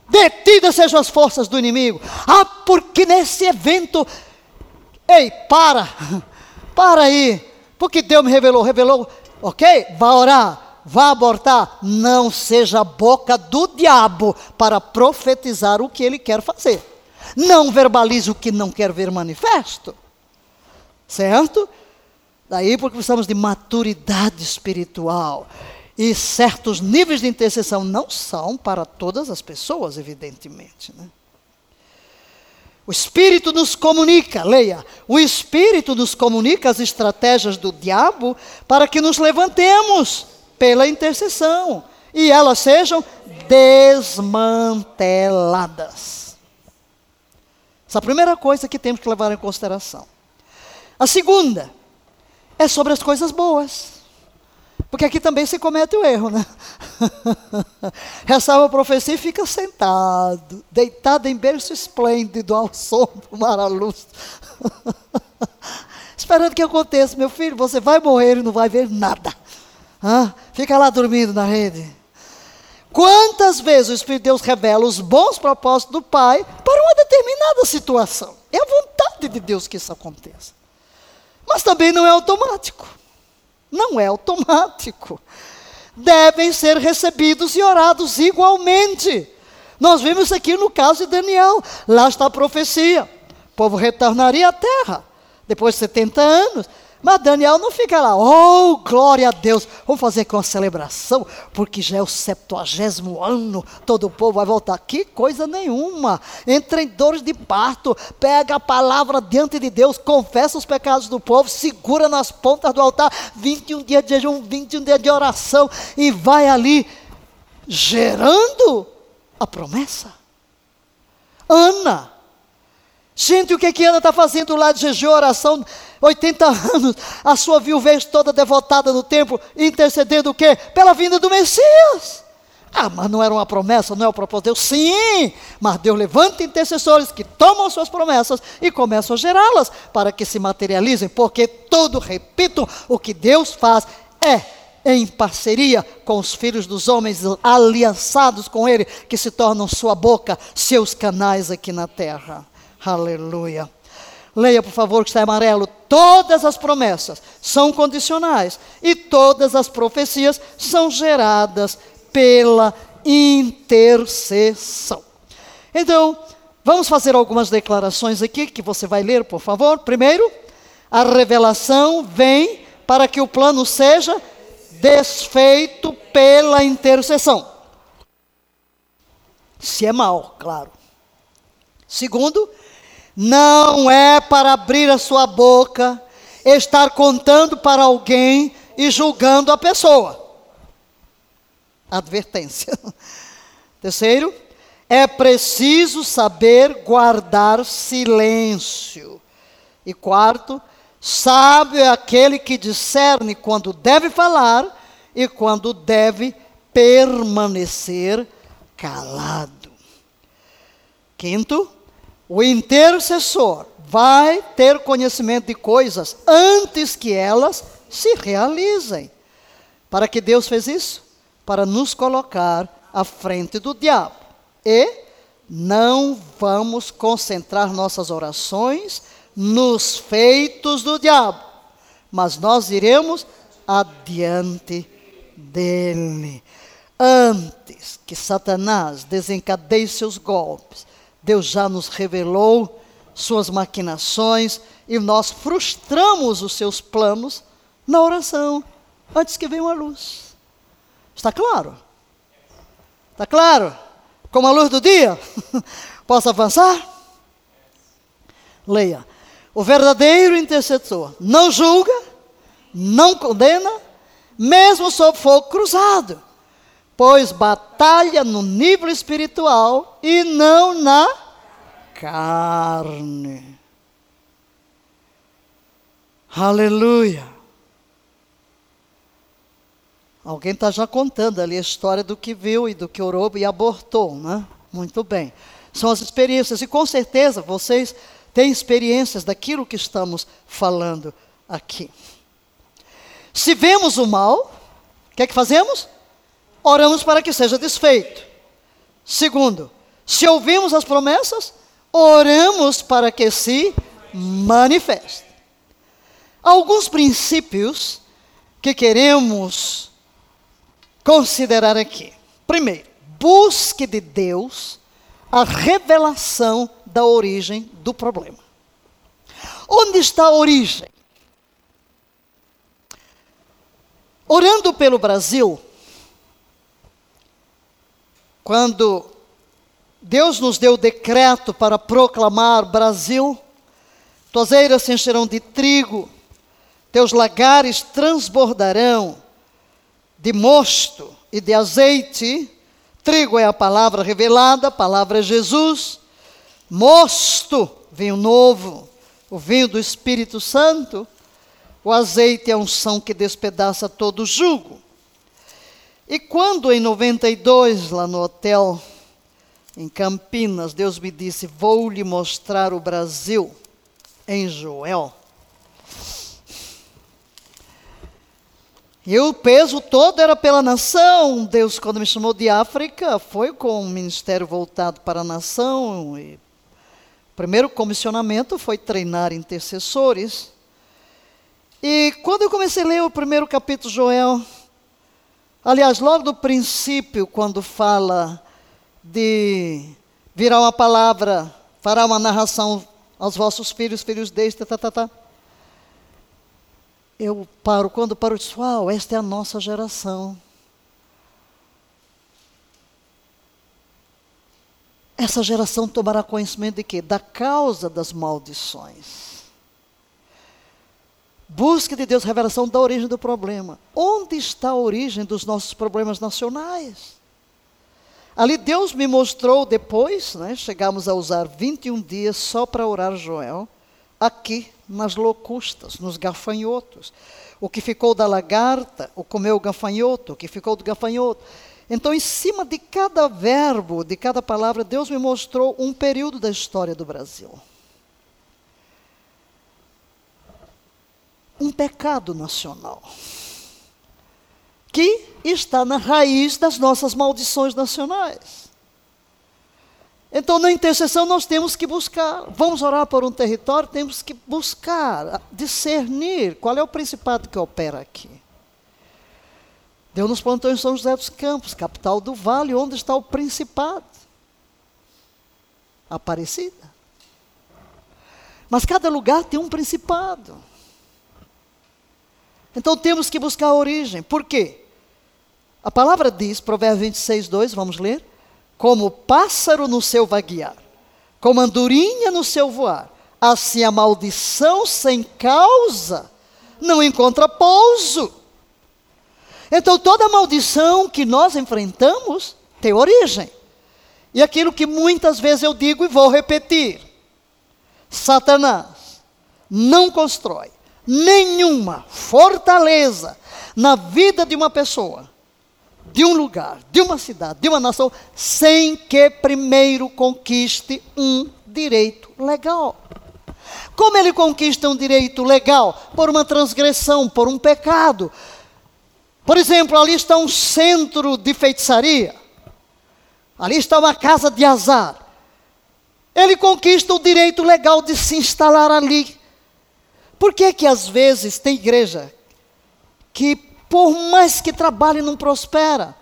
Detidas sejam as forças do inimigo. Ah, porque nesse evento. Ei, para! Para aí! Porque Deus me revelou, revelou. Ok? Vá orar, vá abortar. Não seja a boca do diabo para profetizar o que ele quer fazer. Não verbalize o que não quer ver manifesto. Certo? Daí porque precisamos de maturidade espiritual. E certos níveis de intercessão não são para todas as pessoas, evidentemente. Né? O Espírito nos comunica, leia, o Espírito nos comunica as estratégias do diabo para que nos levantemos pela intercessão e elas sejam desmanteladas. Essa é a primeira coisa que temos que levar em consideração. A segunda é sobre as coisas boas. Porque aqui também se comete o erro, né? Recebe a profecia e fica sentado, deitado em berço esplêndido ao som do mar à luz. Esperando que aconteça, meu filho, você vai morrer e não vai ver nada. Ah, fica lá dormindo na rede. Quantas vezes o Espírito de Deus revela os bons propósitos do Pai para uma determinada situação? É a vontade de Deus que isso aconteça. Mas também não é automático. Não é automático. Devem ser recebidos e orados igualmente. Nós vimos aqui no caso de Daniel. Lá está a profecia. O povo retornaria à terra depois de 70 anos. Mas Daniel não fica lá, oh, glória a Deus, vamos fazer aqui uma celebração, porque já é o septuagésimo ano, todo o povo vai voltar. Que coisa nenhuma. Entra em dores de parto, pega a palavra diante de Deus, confessa os pecados do povo, segura nas pontas do altar, 21 dias de jejum, 21 dias de oração, e vai ali gerando a promessa. Ana, Gente, o que, que Ana está fazendo lá de jejum, oração, 80 anos, a sua viuvez toda devotada no templo, intercedendo o quê? Pela vinda do Messias. Ah, mas não era uma promessa, não é o propósito de Deus? Sim, mas Deus levanta intercessores que tomam suas promessas e começam a gerá-las para que se materializem, porque tudo, repito, o que Deus faz é em parceria com os filhos dos homens aliançados com Ele, que se tornam sua boca, seus canais aqui na terra. Aleluia. Leia, por favor, que está amarelo. Todas as promessas são condicionais e todas as profecias são geradas pela intercessão. Então, vamos fazer algumas declarações aqui que você vai ler, por favor. Primeiro, a revelação vem para que o plano seja desfeito pela intercessão. Se é mal, claro. Segundo, não é para abrir a sua boca, estar contando para alguém e julgando a pessoa. Advertência. Terceiro, é preciso saber guardar silêncio. E quarto, sábio é aquele que discerne quando deve falar e quando deve permanecer calado. Quinto, o intercessor vai ter conhecimento de coisas antes que elas se realizem. Para que Deus fez isso? Para nos colocar à frente do diabo. E não vamos concentrar nossas orações nos feitos do diabo, mas nós iremos adiante dele. Antes que Satanás desencadeie seus golpes, Deus já nos revelou suas maquinações e nós frustramos os seus planos na oração, antes que venha a luz. Está claro? Está claro? Como a luz do dia? Posso avançar? Leia. O verdadeiro intercessor não julga, não condena, mesmo sob fogo cruzado pois batalha no nível espiritual e não na carne. Aleluia. Alguém está já contando ali a história do que viu e do que orou e abortou, né? Muito bem. São as experiências, e com certeza vocês têm experiências daquilo que estamos falando aqui. Se vemos o mal, o que é que fazemos? Oramos para que seja desfeito. Segundo, Se ouvimos as promessas, oramos para que se manifeste. Alguns princípios que queremos considerar aqui. Primeiro, busque de Deus a revelação da origem do problema. Onde está a origem? Orando pelo Brasil, quando Deus nos deu o decreto para proclamar Brasil, tuas eiras se encherão de trigo, teus lagares transbordarão de mosto e de azeite. Trigo é a palavra revelada, a palavra é Jesus. Mosto, vinho novo, o vinho do Espírito Santo. O azeite é a unção que despedaça todo o jugo. E quando em 92, lá no hotel, em Campinas, Deus me disse: Vou lhe mostrar o Brasil, em Joel. E o peso todo era pela nação. Deus, quando me chamou de África, foi com um ministério voltado para a nação. E o primeiro comissionamento foi treinar intercessores. E quando eu comecei a ler o primeiro capítulo de Joel, aliás, logo do princípio, quando fala de virar uma palavra, fará uma narração aos vossos filhos, filhos deste, tá, tá, tá eu paro, quando paro, eu digo, uau, esta é a nossa geração. Essa geração tomará conhecimento de quê? Da causa das maldições. Busque de Deus revelação da origem do problema. Onde está a origem dos nossos problemas nacionais? Ali Deus me mostrou depois, né, chegamos a usar 21 dias só para orar Joel, aqui nas locustas, nos gafanhotos. O que ficou da lagarta, o comeu o gafanhoto, o que ficou do gafanhoto. Então, em cima de cada verbo, de cada palavra, Deus me mostrou um período da história do Brasil. Um pecado nacional que está na raiz das nossas maldições nacionais. Então, na intercessão, nós temos que buscar. Vamos orar por um território, temos que buscar, discernir qual é o principado que opera aqui. Deus nos plantou em São José dos Campos, capital do vale, onde está o principado? Aparecida. Mas cada lugar tem um principado. Então temos que buscar a origem. Por quê? A palavra diz, Provérbios 26, 2, vamos ler como pássaro no seu vaguear, como andorinha no seu voar. Assim a maldição sem causa não encontra pouso. Então toda maldição que nós enfrentamos tem origem. E aquilo que muitas vezes eu digo e vou repetir: Satanás não constrói nenhuma fortaleza na vida de uma pessoa de um lugar, de uma cidade, de uma nação, sem que primeiro conquiste um direito legal. Como ele conquista um direito legal? Por uma transgressão, por um pecado. Por exemplo, ali está um centro de feitiçaria. Ali está uma casa de azar. Ele conquista o direito legal de se instalar ali. Por que que às vezes tem igreja que por mais que trabalhe, não prospera.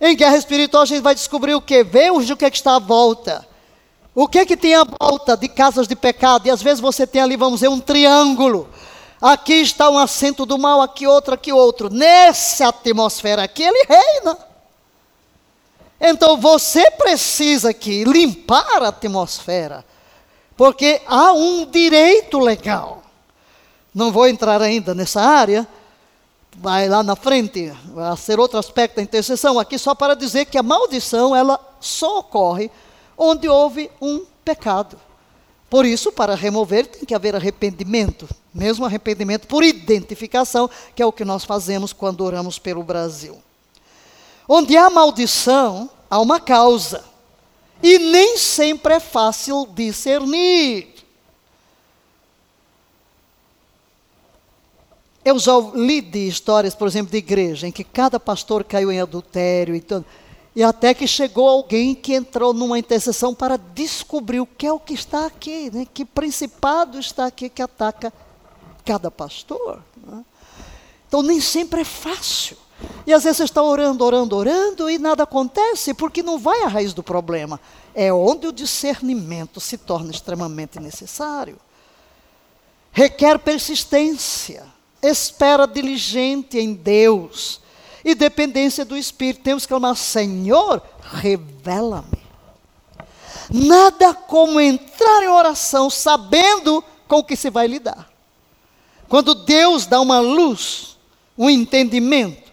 Em guerra espiritual a gente vai descobrir o que? Veja o que, é que está à volta. O que é que tem à volta de casas de pecado? E às vezes você tem ali, vamos dizer, um triângulo. Aqui está um assento do mal, aqui outro, aqui outro. Nessa atmosfera aqui ele reina. Então você precisa aqui limpar a atmosfera, porque há um direito legal. Não vou entrar ainda nessa área, vai lá na frente, vai ser outro aspecto da intercessão, aqui só para dizer que a maldição, ela só ocorre onde houve um pecado. Por isso, para remover, tem que haver arrependimento, mesmo arrependimento por identificação, que é o que nós fazemos quando oramos pelo Brasil. Onde há maldição, há uma causa. E nem sempre é fácil discernir. Eu já li de histórias, por exemplo, de igreja, em que cada pastor caiu em adultério e tudo. E até que chegou alguém que entrou numa intercessão para descobrir o que é o que está aqui, né? que principado está aqui que ataca cada pastor. Né? Então nem sempre é fácil. E às vezes você está orando, orando, orando e nada acontece porque não vai à raiz do problema. É onde o discernimento se torna extremamente necessário. Requer persistência, espera diligente em Deus e dependência do Espírito. Temos que clamar: Senhor, revela-me. Nada como entrar em oração sabendo com o que se vai lidar. Quando Deus dá uma luz, um entendimento,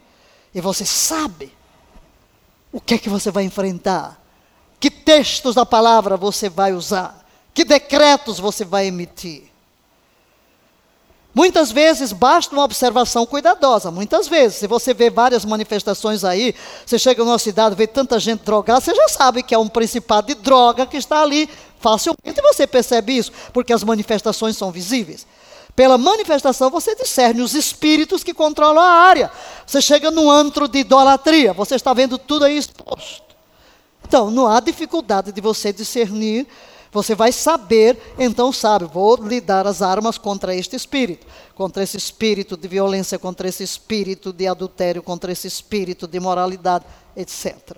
e você sabe o que é que você vai enfrentar, que textos da palavra você vai usar, que decretos você vai emitir. Muitas vezes basta uma observação cuidadosa. Muitas vezes, se você vê várias manifestações aí, você chega numa cidade, vê tanta gente drogada, você já sabe que é um principado de droga que está ali facilmente. Você percebe isso, porque as manifestações são visíveis. Pela manifestação, você discerne os espíritos que controlam a área. Você chega num antro de idolatria, você está vendo tudo aí exposto. Então, não há dificuldade de você discernir você vai saber, então sabe, vou lhe dar as armas contra este espírito, contra esse espírito de violência, contra esse espírito de adultério, contra esse espírito de moralidade, etc.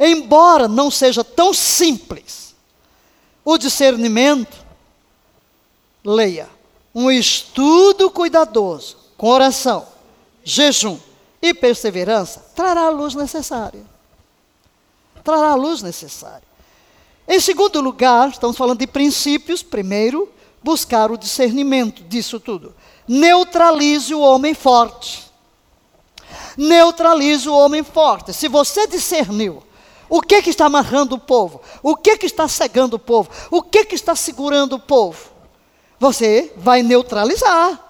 Embora não seja tão simples o discernimento, leia. Um estudo cuidadoso, com oração, jejum e perseverança, trará a luz necessária. Trará a luz necessária. Em segundo lugar, estamos falando de princípios. Primeiro, buscar o discernimento disso tudo. Neutralize o homem forte. Neutralize o homem forte. Se você discerniu o que, que está amarrando o povo, o que, que está cegando o povo, o que, que está segurando o povo, você vai neutralizar.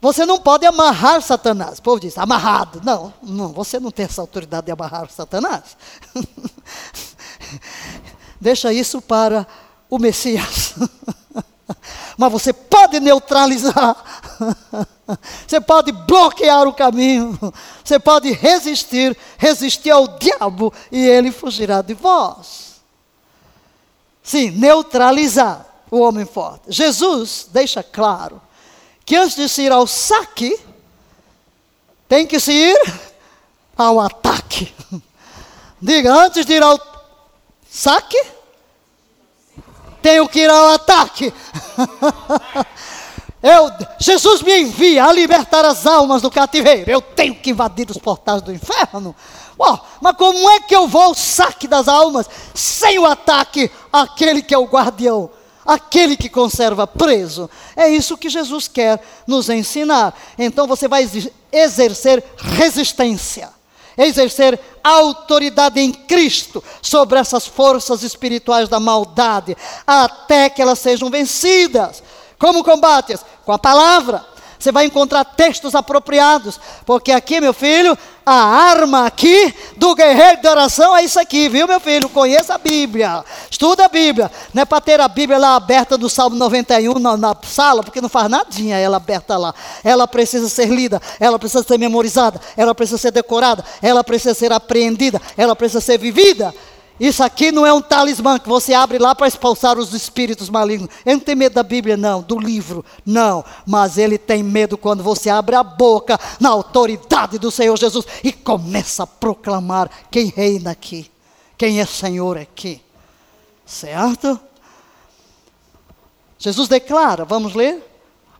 Você não pode amarrar Satanás. O povo diz, amarrado. Não, não, você não tem essa autoridade de amarrar Satanás. Deixa isso para o Messias. Mas você pode neutralizar. Você pode bloquear o caminho. Você pode resistir, resistir ao diabo e ele fugirá de vós. Sim, neutralizar o homem forte. Jesus deixa claro que antes de se ir ao saque, tem que se ir ao ataque. Diga, antes de ir ao saque, tenho que ir ao ataque. Eu, Jesus me envia a libertar as almas do cativeiro. Eu tenho que invadir os portais do inferno. Oh, mas como é que eu vou ao saque das almas sem o ataque àquele que é o guardião, aquele que conserva preso? É isso que Jesus quer nos ensinar. Então você vai exercer resistência exercer autoridade em Cristo sobre essas forças espirituais da maldade, até que elas sejam vencidas. Como combates? Com a palavra. Você vai encontrar textos apropriados, porque aqui, meu filho, a arma aqui do guerreiro de oração é isso aqui, viu, meu filho? Conheça a Bíblia, estuda a Bíblia. Não é para ter a Bíblia lá aberta do Salmo 91 na, na sala, porque não faz nadinha ela aberta lá. Ela precisa ser lida, ela precisa ser memorizada, ela precisa ser decorada, ela precisa ser apreendida, ela precisa ser vivida. Isso aqui não é um talismã que você abre lá para expulsar os espíritos malignos. Ele não tem medo da Bíblia, não, do livro, não. Mas ele tem medo quando você abre a boca na autoridade do Senhor Jesus e começa a proclamar quem reina aqui, quem é Senhor aqui. Certo? Jesus declara, vamos ler?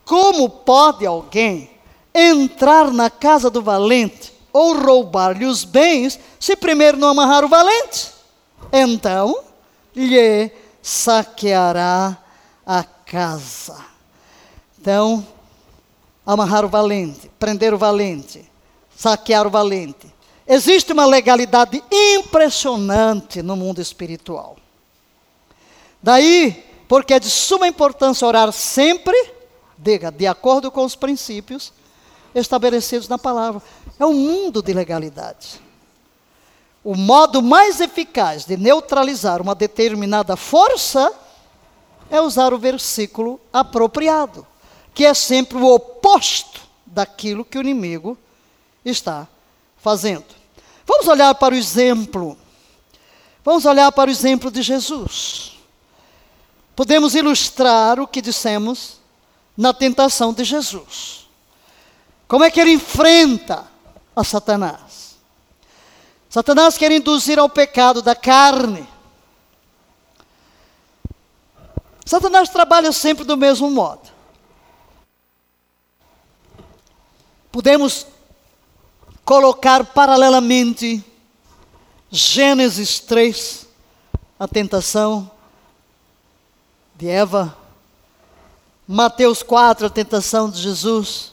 Como pode alguém entrar na casa do valente ou roubar-lhe os bens se primeiro não amarrar o valente? Então lhe saqueará a casa. Então, amarrar o valente, prender o valente, saquear o valente. Existe uma legalidade impressionante no mundo espiritual. Daí, porque é de suma importância orar sempre, diga, de acordo com os princípios estabelecidos na palavra. É um mundo de legalidade. O modo mais eficaz de neutralizar uma determinada força é usar o versículo apropriado, que é sempre o oposto daquilo que o inimigo está fazendo. Vamos olhar para o exemplo. Vamos olhar para o exemplo de Jesus. Podemos ilustrar o que dissemos na tentação de Jesus. Como é que ele enfrenta a Satanás? Satanás quer induzir ao pecado da carne. Satanás trabalha sempre do mesmo modo. Podemos colocar paralelamente Gênesis 3, a tentação de Eva, Mateus 4, a tentação de Jesus,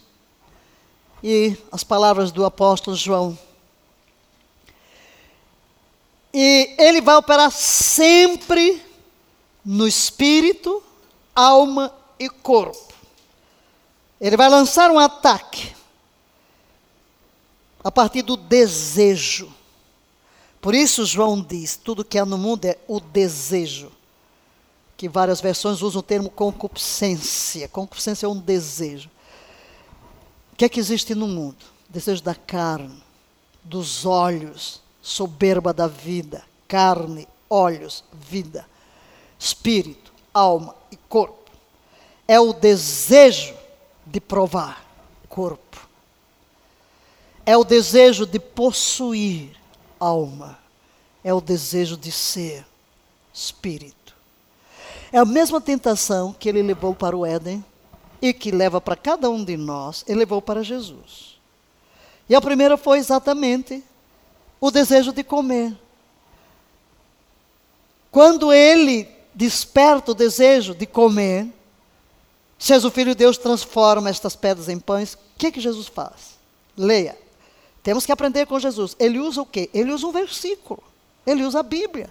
e as palavras do apóstolo João. E ele vai operar sempre no espírito, alma e corpo. Ele vai lançar um ataque a partir do desejo. Por isso, João diz: tudo que há no mundo é o desejo. Que várias versões usam o termo concupiscência. Concupiscência é um desejo. O que é que existe no mundo? Desejo da carne, dos olhos, soberba da vida. Carne, olhos, vida. Espírito, alma e corpo. É o desejo de provar corpo é o desejo de possuir alma, é o desejo de ser espírito. É a mesma tentação que ele levou para o Éden e que leva para cada um de nós, ele levou para Jesus. E a primeira foi exatamente o desejo de comer. Quando ele desperta o desejo de comer, se o Filho de Deus, transforma estas pedras em pães, o que, que Jesus faz? Leia. Temos que aprender com Jesus. Ele usa o quê? Ele usa um versículo. Ele usa a Bíblia.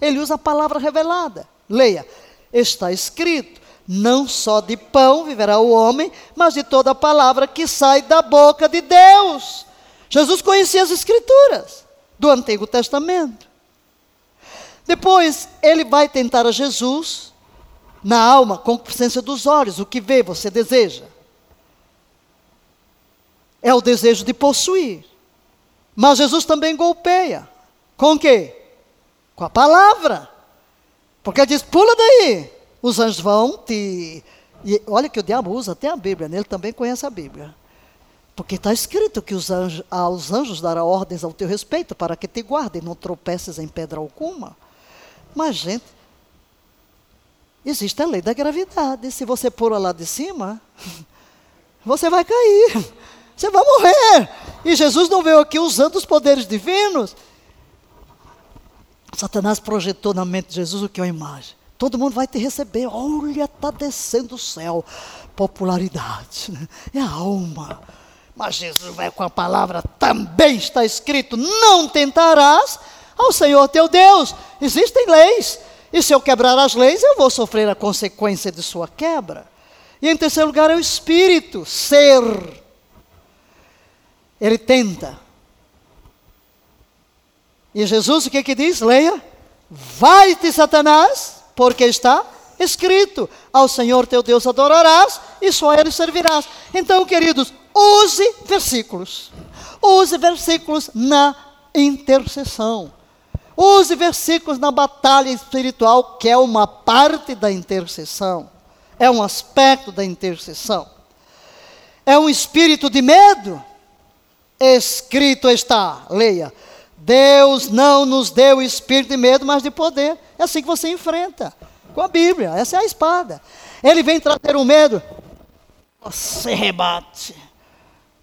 Ele usa a palavra revelada. Leia. Está escrito: não só de pão viverá o homem, mas de toda a palavra que sai da boca de Deus. Jesus conhecia as Escrituras do Antigo Testamento. Depois, ele vai tentar a Jesus na alma, com presença dos olhos, o que vê, você deseja é o desejo de possuir. Mas Jesus também golpeia. Com o quê? Com a palavra. Porque ele diz: pula daí. Os anjos vão te. E olha que o diabo usa até a Bíblia, né? ele também conhece a Bíblia. Porque está escrito que os anjos, aos anjos dará ordens ao teu respeito para que te guardem, não tropeces em pedra alguma. Mas, gente, existe a lei da gravidade. Se você pula lá de cima, você vai cair. Você vai morrer. E Jesus não veio aqui usando os poderes divinos. Satanás projetou na mente de Jesus o que é a imagem. Todo mundo vai te receber. Olha, está descendo o céu. Popularidade. É a alma. Mas Jesus vai com a palavra, também está escrito: não tentarás ao Senhor teu Deus. Existem leis. E se eu quebrar as leis, eu vou sofrer a consequência de sua quebra. E em terceiro lugar é o espírito, ser. Ele tenta. E Jesus o que que diz? Leia. Vai-te, Satanás, porque está escrito: ao Senhor teu Deus adorarás e só a Ele servirás. Então, queridos, use versículos. Use versículos na intercessão. Use versículos na batalha espiritual, que é uma parte da intercessão. É um aspecto da intercessão. É um espírito de medo Escrito está, leia. Deus não nos deu espírito de medo, mas de poder. É assim que você enfrenta. Com a Bíblia, essa é a espada. Ele vem trazer o medo. Você rebate.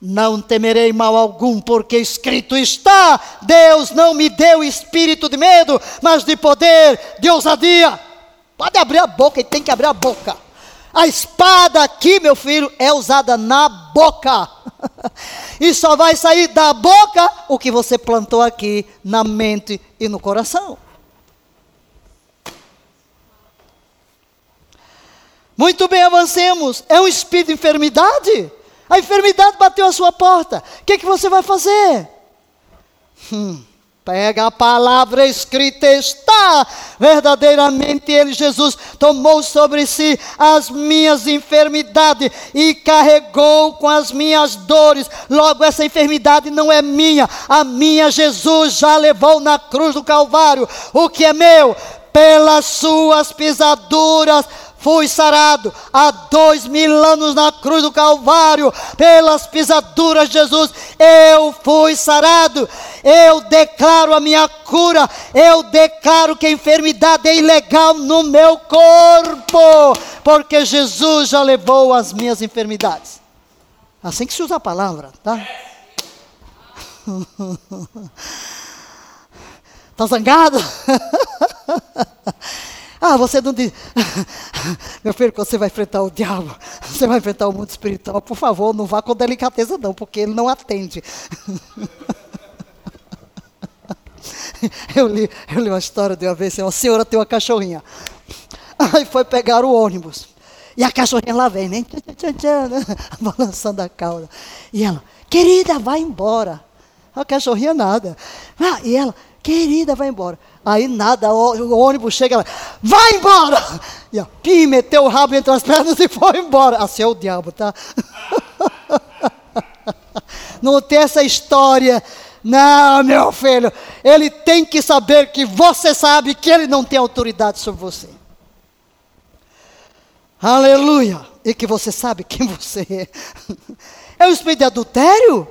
Não temerei mal algum, porque escrito está: Deus não me deu espírito de medo, mas de poder, de ousadia. Pode abrir a boca e tem que abrir a boca. A espada aqui, meu filho, é usada na boca. e só vai sair da boca o que você plantou aqui na mente e no coração. Muito bem, avancemos. É um espírito de enfermidade? A enfermidade bateu a sua porta. O que, é que você vai fazer? Hum, Pega a palavra escrita está. Verdadeiramente ele, Jesus, tomou sobre si as minhas enfermidades e carregou com as minhas dores. Logo, essa enfermidade não é minha. A minha Jesus já levou na cruz do Calvário. O que é meu? Pelas suas pisaduras fui sarado há dois mil anos na cruz do Calvário, pelas pisaduras de Jesus, eu fui sarado. Eu declaro a minha cura, eu declaro que a enfermidade é ilegal no meu corpo, porque Jesus já levou as minhas enfermidades. Assim que se usa a palavra, tá? Está zangado? Ah, você não diz. Meu filho, quando você vai enfrentar o diabo, você vai enfrentar o mundo espiritual, por favor, não vá com delicadeza, não, porque ele não atende. Eu li, eu li uma história de uma vez, assim, uma senhora tem uma cachorrinha. Aí foi pegar o ônibus. E a cachorrinha lá vem, né? Balançando a cauda. E ela, querida, vai embora. A cachorrinha nada. Ah, e ela, querida, vai embora. Aí nada, o, ônibus chega lá, vai embora! E a Pim meteu o rabo entre as pernas e foi embora. Assim é o diabo, tá? Não tem essa história. Não, meu filho, ele tem que saber que você sabe que ele não tem autoridade sobre você. Aleluia! E que você sabe quem você é. É o espírito de adultério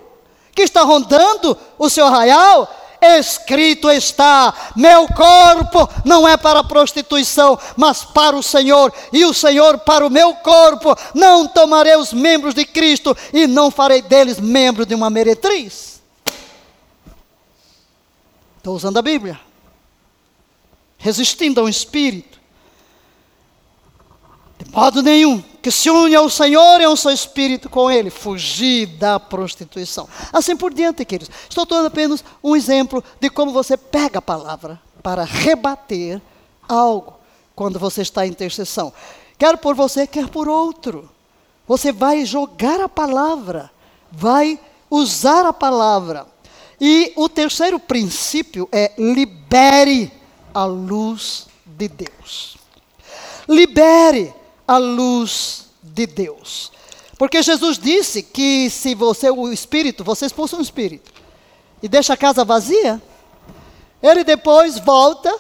que está rondando o seu arraial? Escrito está: meu corpo não é para prostituição, mas para o Senhor, e o Senhor para o meu corpo. Não tomarei os membros de Cristo e não farei deles membros de uma meretriz. Estou usando a Bíblia. Resistindo ao espírito. Modo nenhum que se une ao Senhor e ao seu espírito com Ele, fugir da prostituição. Assim por diante, queridos. Estou dando apenas um exemplo de como você pega a palavra para rebater algo quando você está em intercessão. Quer por você, quer por outro. Você vai jogar a palavra, vai usar a palavra. E o terceiro princípio é libere a luz de Deus. Libere a luz de Deus. Porque Jesus disse que se você, o Espírito, você expulsa um Espírito e deixa a casa vazia, ele depois volta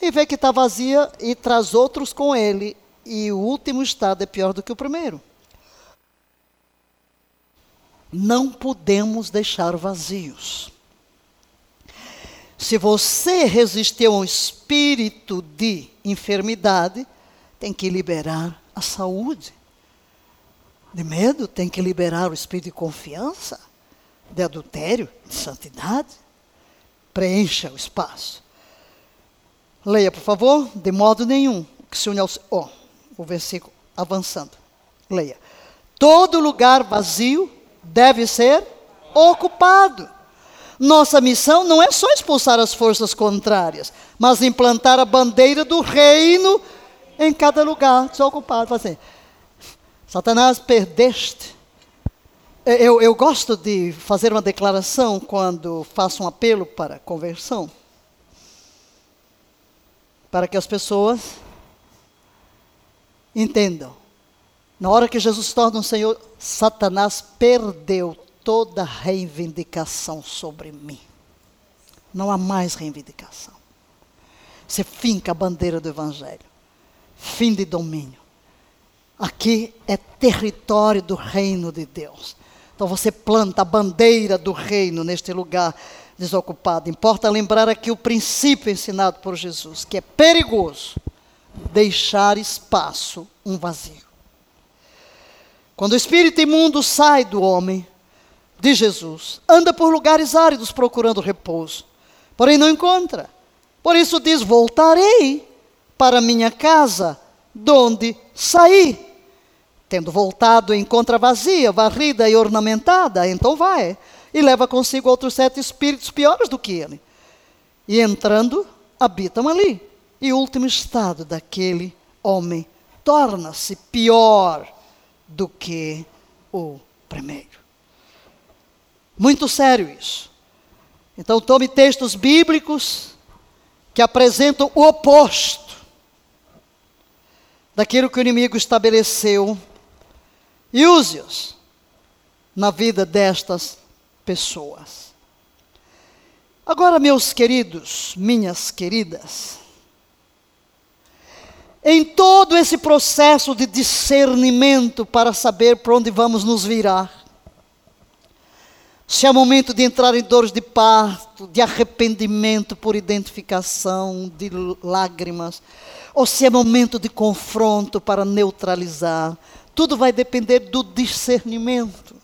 e vê que está vazia e traz outros com ele. E o último estado é pior do que o primeiro. Não podemos deixar vazios. Se você resistir a um espírito de enfermidade, tem que liberar a saúde. De medo, tem que liberar o espírito de confiança, de adultério, de santidade. Preencha o espaço. Leia, por favor, de modo nenhum que se une ao. Oh, o versículo avançando. Leia. Todo lugar vazio deve ser ocupado. Nossa missão não é só expulsar as forças contrárias, mas implantar a bandeira do reino em cada lugar desocupado. Assim, Satanás, perdeste. Eu, eu gosto de fazer uma declaração quando faço um apelo para conversão. Para que as pessoas entendam. Na hora que Jesus se torna um Senhor, Satanás perdeu toda reivindicação sobre mim. Não há mais reivindicação. Você finca a bandeira do Evangelho fim de domínio. Aqui é território do reino de Deus. Então você planta a bandeira do reino neste lugar desocupado. Importa lembrar aqui o princípio ensinado por Jesus, que é perigoso deixar espaço, um vazio. Quando o espírito imundo sai do homem, de Jesus, anda por lugares áridos procurando repouso, porém não encontra. Por isso diz: Voltarei para minha casa, donde saí. Tendo voltado, encontra vazia, varrida e ornamentada, então vai, e leva consigo outros sete espíritos piores do que ele. E entrando, habitam ali. E o último estado daquele homem torna-se pior do que o primeiro. Muito sério isso. Então, tome textos bíblicos que apresentam o oposto daquilo que o inimigo estabeleceu e use-os na vida destas pessoas. Agora, meus queridos, minhas queridas, em todo esse processo de discernimento para saber para onde vamos nos virar, se é momento de entrar em dores de parto, de arrependimento por identificação, de lágrimas, ou se é momento de confronto para neutralizar, tudo vai depender do discernimento.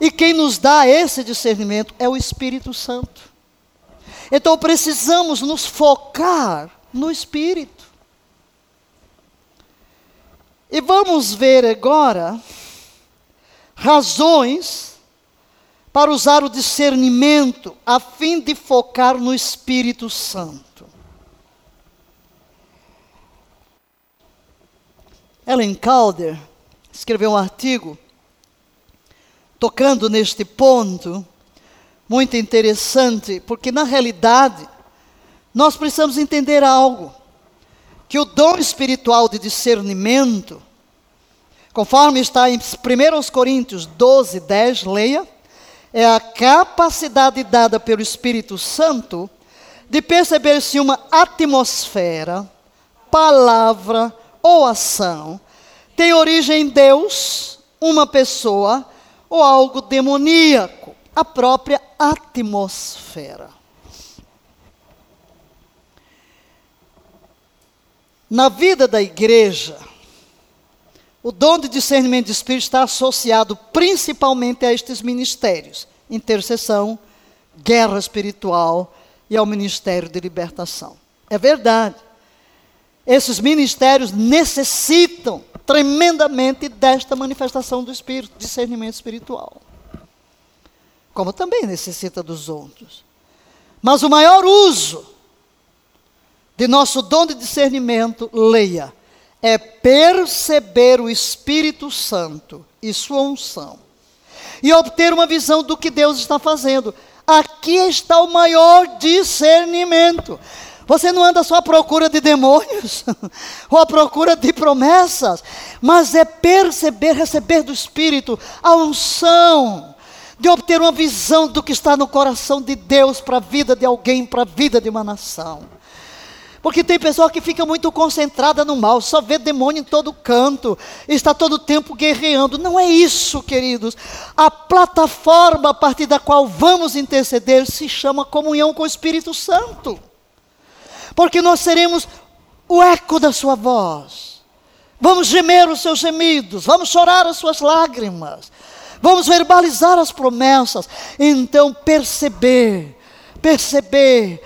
E quem nos dá esse discernimento é o Espírito Santo. Então precisamos nos focar no Espírito. E vamos ver agora razões para usar o discernimento a fim de focar no Espírito Santo. Ellen Calder escreveu um artigo tocando neste ponto, muito interessante, porque na realidade nós precisamos entender algo, que o dom espiritual de discernimento, conforme está em 1 Coríntios 12, 10, leia, é a capacidade dada pelo Espírito Santo de perceber se uma atmosfera, palavra ou ação tem origem em Deus, uma pessoa ou algo demoníaco, a própria atmosfera. Na vida da igreja, o dom de discernimento de espírito está associado principalmente a estes ministérios: intercessão, guerra espiritual e ao ministério de libertação. É verdade. Esses ministérios necessitam tremendamente desta manifestação do espírito, discernimento espiritual. Como também necessita dos outros. Mas o maior uso de nosso dom de discernimento, leia, é perceber o Espírito Santo e sua unção e obter uma visão do que Deus está fazendo. Aqui está o maior discernimento. Você não anda só à procura de demônios, ou à procura de promessas, mas é perceber, receber do Espírito a unção, de obter uma visão do que está no coração de Deus para a vida de alguém, para a vida de uma nação. Porque tem pessoa que fica muito concentrada no mal, só vê demônio em todo canto, está todo tempo guerreando. Não é isso, queridos. A plataforma a partir da qual vamos interceder se chama comunhão com o Espírito Santo. Porque nós seremos o eco da sua voz. Vamos gemer os seus gemidos, vamos chorar as suas lágrimas, vamos verbalizar as promessas. Então, perceber, perceber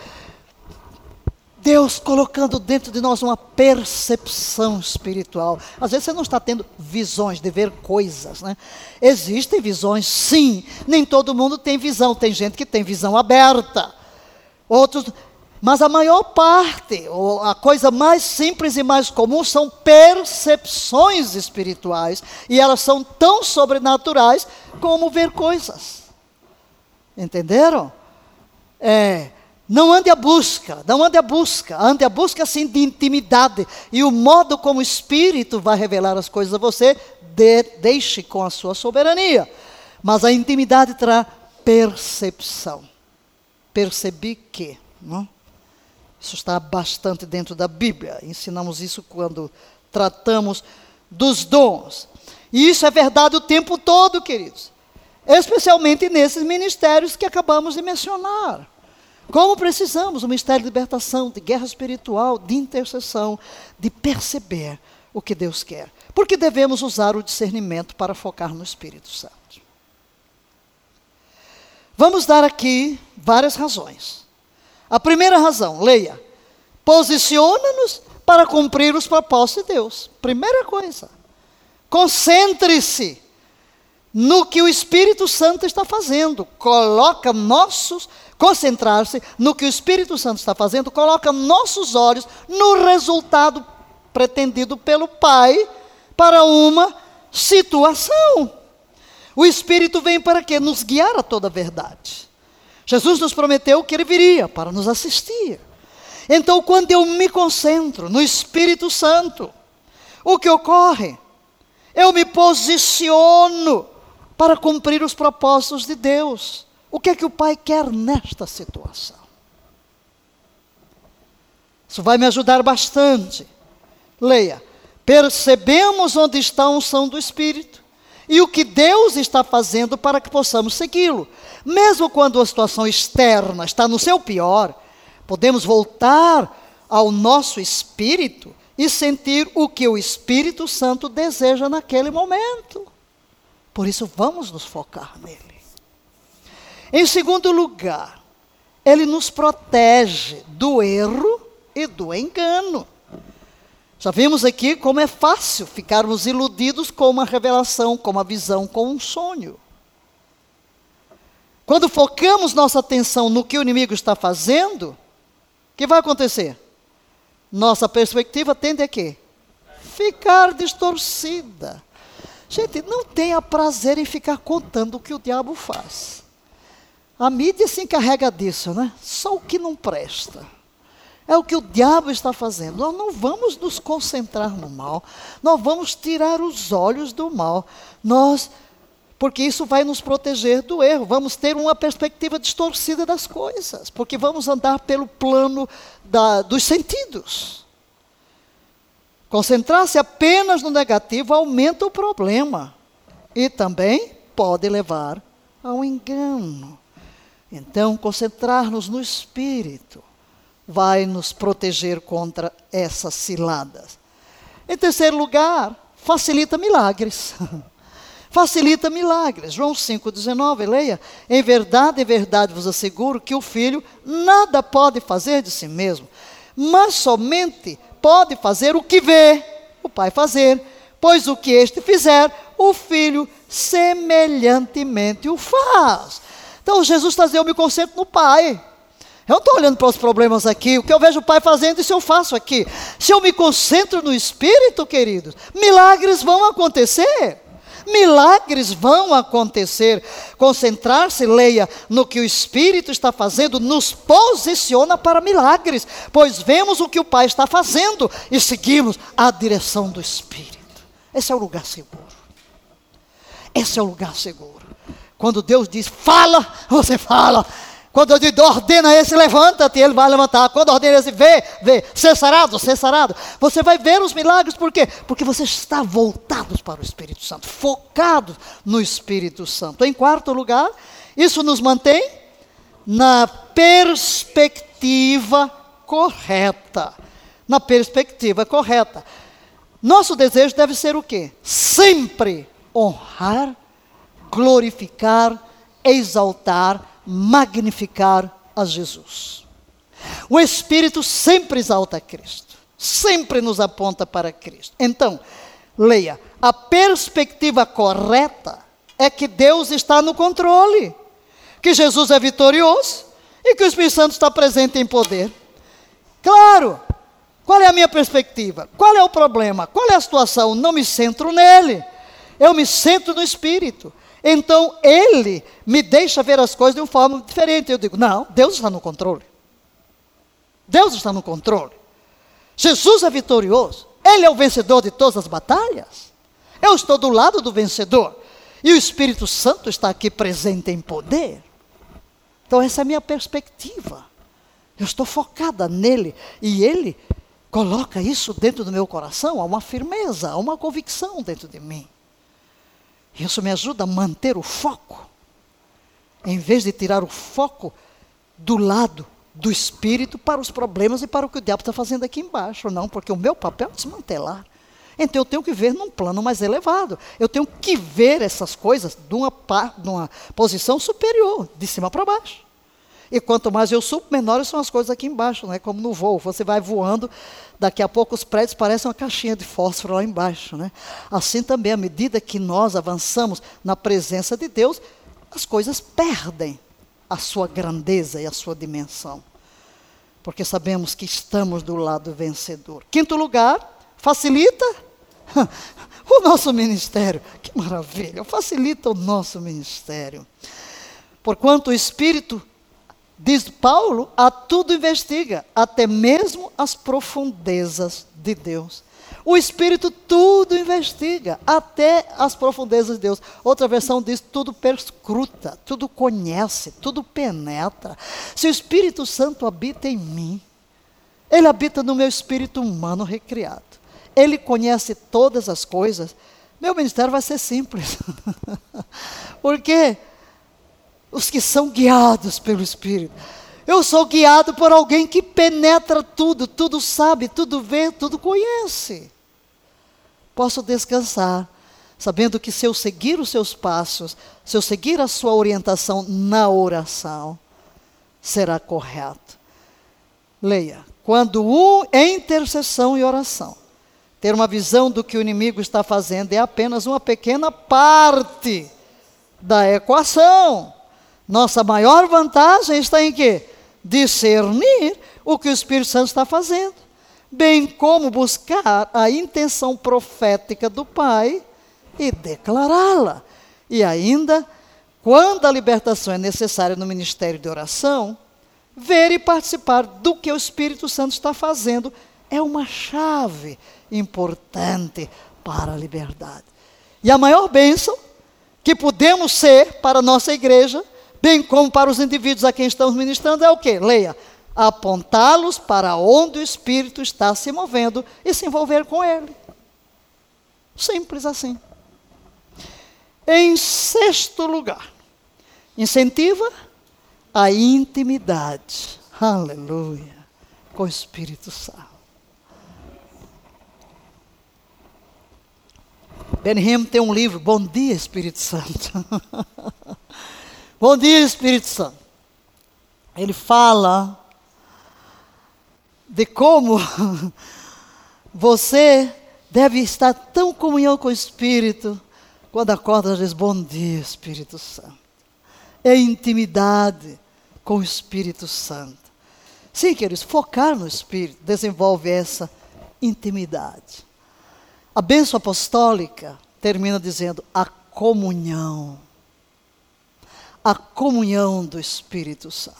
Deus colocando dentro de nós uma percepção espiritual. Às vezes você não está tendo visões de ver coisas, né? Existem visões, sim. Nem todo mundo tem visão. Tem gente que tem visão aberta. Outros, mas a maior parte, ou a coisa mais simples e mais comum são percepções espirituais, e elas são tão sobrenaturais como ver coisas. Entenderam? É, não ande à busca, não ande à busca, ande à busca assim de intimidade. E o modo como o Espírito vai revelar as coisas a você, de, deixe com a sua soberania. Mas a intimidade terá percepção. Percebi que. Não? Isso está bastante dentro da Bíblia. Ensinamos isso quando tratamos dos dons. E isso é verdade o tempo todo, queridos. Especialmente nesses ministérios que acabamos de mencionar. Como precisamos do mistério de libertação, de guerra espiritual, de intercessão, de perceber o que Deus quer. Porque devemos usar o discernimento para focar no Espírito Santo. Vamos dar aqui várias razões. A primeira razão, leia, posiciona-nos para cumprir os propósitos de Deus. Primeira coisa, concentre-se no que o Espírito Santo está fazendo. Coloca nossos concentrar-se no que o Espírito Santo está fazendo, coloca nossos olhos no resultado pretendido pelo Pai para uma situação. O Espírito vem para quê? Nos guiar a toda a verdade. Jesus nos prometeu que ele viria para nos assistir. Então, quando eu me concentro no Espírito Santo, o que ocorre? Eu me posiciono para cumprir os propósitos de Deus. O que é que o Pai quer nesta situação? Isso vai me ajudar bastante. Leia. Percebemos onde está a unção do Espírito e o que Deus está fazendo para que possamos segui-lo. Mesmo quando a situação externa está no seu pior, podemos voltar ao nosso espírito e sentir o que o Espírito Santo deseja naquele momento. Por isso, vamos nos focar nele. Em segundo lugar, ele nos protege do erro e do engano. Já vimos aqui como é fácil ficarmos iludidos com uma revelação, com uma visão, com um sonho. Quando focamos nossa atenção no que o inimigo está fazendo, o que vai acontecer? Nossa perspectiva tende a quê? Ficar distorcida. Gente, não tenha prazer em ficar contando o que o diabo faz. A mídia se encarrega disso, né? Só o que não presta. É o que o diabo está fazendo. Nós não vamos nos concentrar no mal. Nós vamos tirar os olhos do mal. Nós, porque isso vai nos proteger do erro. Vamos ter uma perspectiva distorcida das coisas, porque vamos andar pelo plano da, dos sentidos. Concentrar-se apenas no negativo aumenta o problema e também pode levar ao engano. Então, concentrar-nos no espírito vai nos proteger contra essas ciladas. Em terceiro lugar, facilita milagres. facilita milagres. João 5,19, leia. Em verdade, em verdade vos asseguro que o filho nada pode fazer de si mesmo, mas somente pode fazer o que vê o pai fazer, pois o que este fizer, o filho semelhantemente o faz. Então Jesus está dizendo: Eu me concentro no pai. Eu não estou olhando para os problemas aqui. O que eu vejo o Pai fazendo, isso eu faço aqui. Se eu me concentro no Espírito, queridos, milagres vão acontecer. Milagres vão acontecer. Concentrar-se, leia, no que o Espírito está fazendo, nos posiciona para milagres, pois vemos o que o Pai está fazendo e seguimos a direção do Espírito. Esse é o lugar seguro. Esse é o lugar seguro. Quando Deus diz, fala, você fala. Quando eu digo, ordena esse, levanta-te, ele vai levantar. Quando ordena esse, vê, vê, ser sarado. Você vai ver os milagres, por quê? Porque você está voltado para o Espírito Santo, focado no Espírito Santo. Em quarto lugar, isso nos mantém na perspectiva correta. Na perspectiva correta. Nosso desejo deve ser o quê? Sempre honrar, glorificar, exaltar, magnificar a Jesus. O Espírito sempre exalta Cristo, sempre nos aponta para Cristo. Então, leia: a perspectiva correta é que Deus está no controle, que Jesus é vitorioso e que o Espírito Santo está presente em poder. Claro, qual é a minha perspectiva? Qual é o problema? Qual é a situação? Não me centro nele, eu me centro no Espírito. Então ele me deixa ver as coisas de uma forma diferente. Eu digo: não, Deus está no controle. Deus está no controle. Jesus é vitorioso. Ele é o vencedor de todas as batalhas. Eu estou do lado do vencedor. E o Espírito Santo está aqui presente em poder. Então, essa é a minha perspectiva. Eu estou focada nele. E ele coloca isso dentro do meu coração, há uma firmeza, há uma convicção dentro de mim. Isso me ajuda a manter o foco, em vez de tirar o foco do lado do espírito para os problemas e para o que o diabo está fazendo aqui embaixo. Não, porque o meu papel é desmantelar. Então eu tenho que ver num plano mais elevado. Eu tenho que ver essas coisas de uma, de uma posição superior, de cima para baixo. E quanto mais eu subo, menores são as coisas aqui embaixo, não é como no voo. Você vai voando, daqui a pouco os prédios parecem uma caixinha de fósforo lá embaixo. Né? Assim também, à medida que nós avançamos na presença de Deus, as coisas perdem a sua grandeza e a sua dimensão. Porque sabemos que estamos do lado vencedor. Quinto lugar, facilita o nosso ministério. Que maravilha! Facilita o nosso ministério. Porquanto o Espírito diz Paulo, a tudo investiga, até mesmo as profundezas de Deus. O Espírito tudo investiga, até as profundezas de Deus. Outra versão diz: tudo perscruta, tudo conhece, tudo penetra. Se o Espírito Santo habita em mim, ele habita no meu espírito humano recriado. Ele conhece todas as coisas. Meu ministério vai ser simples. Porque os que são guiados pelo Espírito. Eu sou guiado por alguém que penetra tudo, tudo sabe, tudo vê, tudo conhece posso descansar, sabendo que se eu seguir os seus passos, se eu seguir a sua orientação na oração, será correto. Leia. Quando um, em intercessão e oração, ter uma visão do que o inimigo está fazendo é apenas uma pequena parte da equação. Nossa maior vantagem está em quê? Discernir o que o Espírito Santo está fazendo bem como buscar a intenção profética do Pai e declará-la. E ainda, quando a libertação é necessária no ministério de oração, ver e participar do que o Espírito Santo está fazendo é uma chave importante para a liberdade. E a maior bênção que podemos ser para a nossa igreja, bem como para os indivíduos a quem estamos ministrando, é o que? Leia apontá-los para onde o Espírito está se movendo e se envolver com ele. Simples assim. Em sexto lugar, incentiva a intimidade. Aleluia. Com o Espírito Santo. Benham tem um livro, Bom Dia Espírito Santo. Bom dia Espírito Santo. Ele fala de como você deve estar tão comunhão com o Espírito quando acorda diz bom dia Espírito Santo. É intimidade com o Espírito Santo. Sim, queridos, focar no Espírito desenvolve essa intimidade. A bênção apostólica termina dizendo a comunhão. A comunhão do Espírito Santo.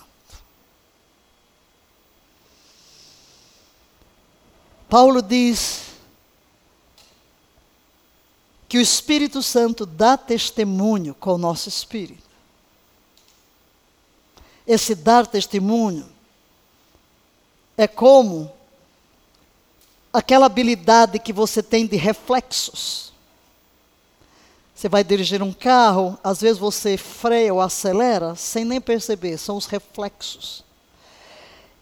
Paulo diz que o Espírito Santo dá testemunho com o nosso espírito. Esse dar testemunho é como aquela habilidade que você tem de reflexos. Você vai dirigir um carro, às vezes você freia ou acelera sem nem perceber, são os reflexos.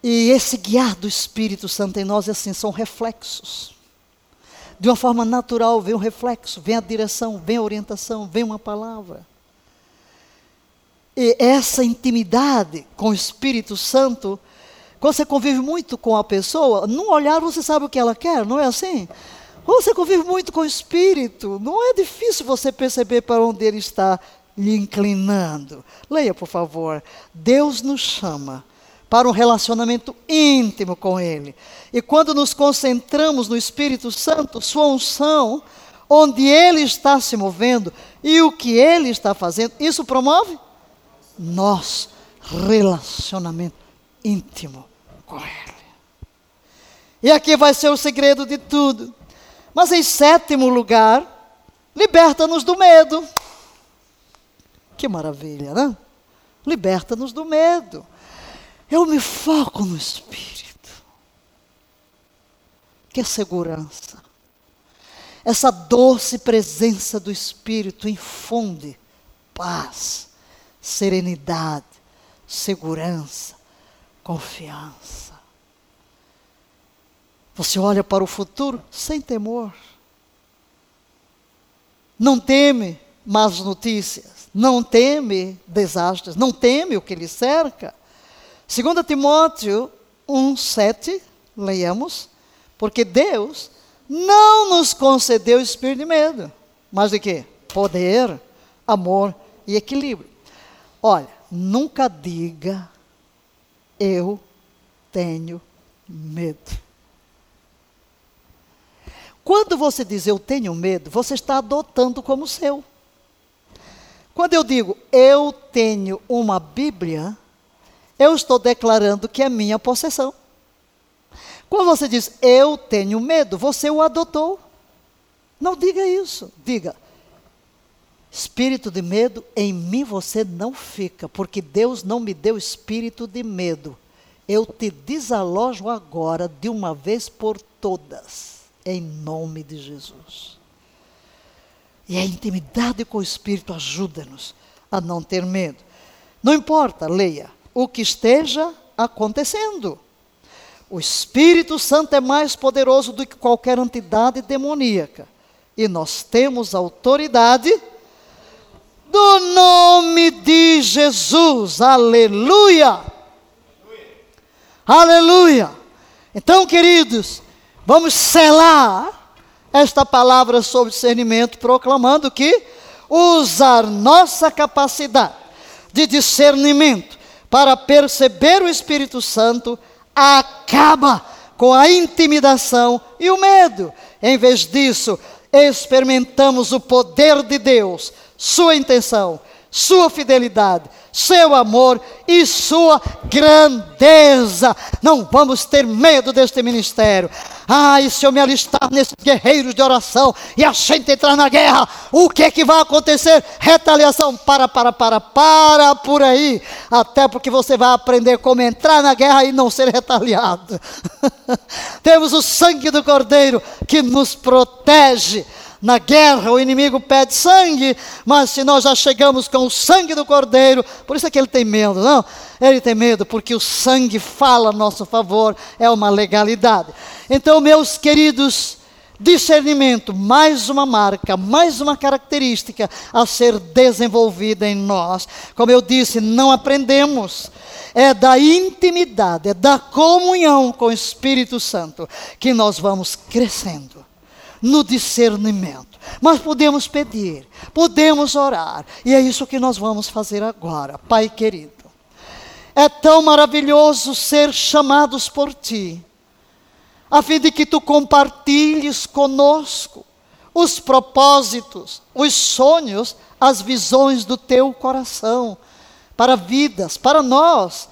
E esse guiar do Espírito Santo em nós, é assim, são reflexos. De uma forma natural, vem um reflexo, vem a direção, vem a orientação, vem uma palavra. E essa intimidade com o Espírito Santo, quando você convive muito com a pessoa, num olhar você sabe o que ela quer, não é assim? Você convive muito com o Espírito, não é difícil você perceber para onde ele está lhe inclinando. Leia, por favor. Deus nos chama para um relacionamento íntimo com Ele. E quando nos concentramos no Espírito Santo, Sua unção, onde Ele está se movendo e o que Ele está fazendo, isso promove nosso relacionamento íntimo com Ele. E aqui vai ser o segredo de tudo. Mas em sétimo lugar, liberta-nos do medo. Que maravilha, né? Liberta-nos do medo. Eu me foco no Espírito. Que é segurança. Essa doce presença do Espírito infunde paz, serenidade, segurança, confiança. Você olha para o futuro sem temor. Não teme más notícias, não teme desastres, não teme o que lhe cerca 2 Timóteo 1, 7, leiamos, porque Deus não nos concedeu espírito de medo, mas de quê? Poder, amor e equilíbrio. Olha, nunca diga eu tenho medo. Quando você diz eu tenho medo, você está adotando como seu. Quando eu digo eu tenho uma Bíblia, eu estou declarando que é minha possessão. Quando você diz eu tenho medo, você o adotou. Não diga isso. Diga, espírito de medo em mim você não fica, porque Deus não me deu espírito de medo. Eu te desalojo agora de uma vez por todas, em nome de Jesus. E a intimidade com o Espírito ajuda-nos a não ter medo. Não importa, leia, o que esteja acontecendo. O Espírito Santo é mais poderoso do que qualquer entidade demoníaca. E nós temos autoridade do nome de Jesus. Aleluia! Aleluia! Então, queridos, vamos selar esta palavra sobre discernimento, proclamando que usar nossa capacidade de discernimento para perceber o Espírito Santo acaba com a intimidação e o medo. Em vez disso, experimentamos o poder de Deus, sua intenção, sua fidelidade, seu amor e sua grandeza. Não vamos ter medo deste ministério. Ah, se eu me alistar nesses guerreiros de oração e a gente entrar na guerra, o que é que vai acontecer? Retaliação. Para, para, para, para por aí. Até porque você vai aprender como entrar na guerra e não ser retaliado. Temos o sangue do Cordeiro que nos protege na guerra o inimigo pede sangue, mas se nós já chegamos com o sangue do cordeiro, por isso é que ele tem medo, não? Ele tem medo porque o sangue fala a nosso favor, é uma legalidade. Então, meus queridos, discernimento, mais uma marca, mais uma característica a ser desenvolvida em nós. Como eu disse, não aprendemos. É da intimidade, é da comunhão com o Espírito Santo que nós vamos crescendo no discernimento. Mas podemos pedir, podemos orar, e é isso que nós vamos fazer agora, Pai querido. É tão maravilhoso ser chamados por Ti, a fim de que Tu compartilhes conosco os propósitos, os sonhos, as visões do Teu coração, para vidas, para nós,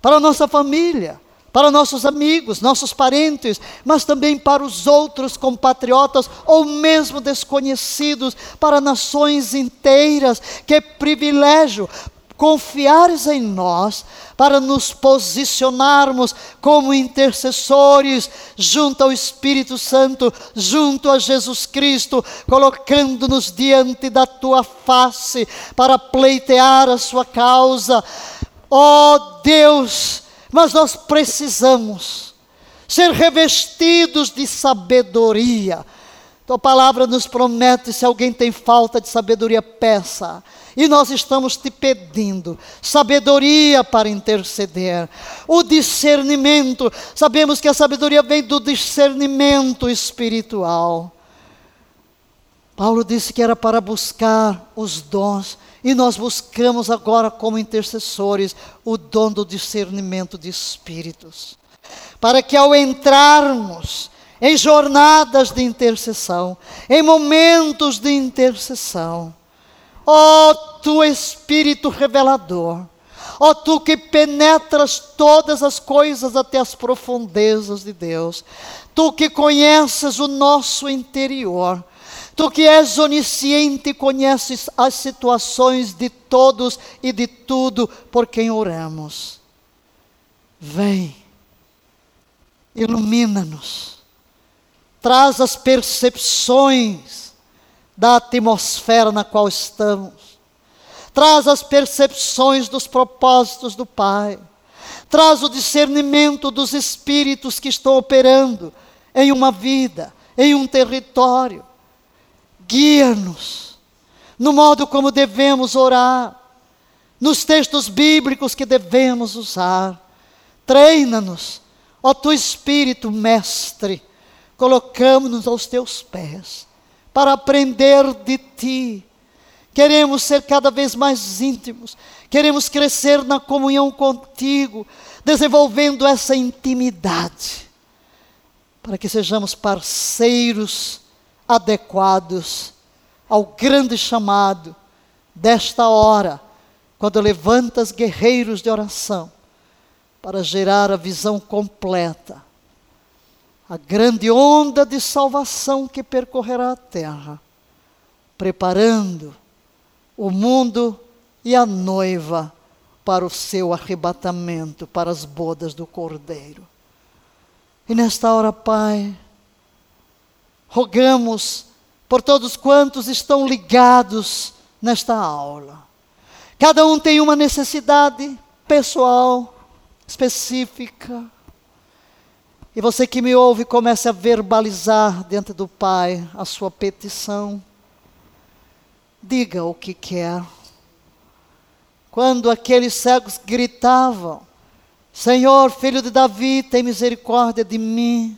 para nossa família, para nossos amigos, nossos parentes, mas também para os outros compatriotas ou mesmo desconhecidos, para nações inteiras. Que privilégio confiares em nós para nos posicionarmos como intercessores junto ao Espírito Santo, junto a Jesus Cristo, colocando-nos diante da tua face para pleitear a sua causa. Ó oh Deus, mas nós precisamos ser revestidos de sabedoria. Tua palavra nos promete: se alguém tem falta de sabedoria, peça. E nós estamos te pedindo sabedoria para interceder, o discernimento. Sabemos que a sabedoria vem do discernimento espiritual. Paulo disse que era para buscar os dons, e nós buscamos agora, como intercessores, o dom do discernimento de espíritos, para que ao entrarmos em jornadas de intercessão, em momentos de intercessão, ó tu Espírito revelador, ó tu que penetras todas as coisas até as profundezas de Deus, tu que conheces o nosso interior, Tu que és onisciente, conheces as situações de todos e de tudo por quem oramos. Vem, ilumina-nos, traz as percepções da atmosfera na qual estamos, traz as percepções dos propósitos do Pai, traz o discernimento dos espíritos que estão operando em uma vida, em um território Guia-nos no modo como devemos orar, nos textos bíblicos que devemos usar. Treina-nos, ó tu Espírito Mestre, colocamos-nos aos teus pés para aprender de ti. Queremos ser cada vez mais íntimos, queremos crescer na comunhão contigo, desenvolvendo essa intimidade, para que sejamos parceiros adequados ao grande chamado desta hora, quando levantas guerreiros de oração, para gerar a visão completa, a grande onda de salvação que percorrerá a terra, preparando o mundo e a noiva para o seu arrebatamento, para as bodas do Cordeiro. E nesta hora, Pai, rogamos por todos quantos estão ligados nesta aula. Cada um tem uma necessidade pessoal, específica. E você que me ouve, comece a verbalizar diante do Pai a sua petição. Diga o que quer. Quando aqueles cegos gritavam, Senhor, filho de Davi, tem misericórdia de mim.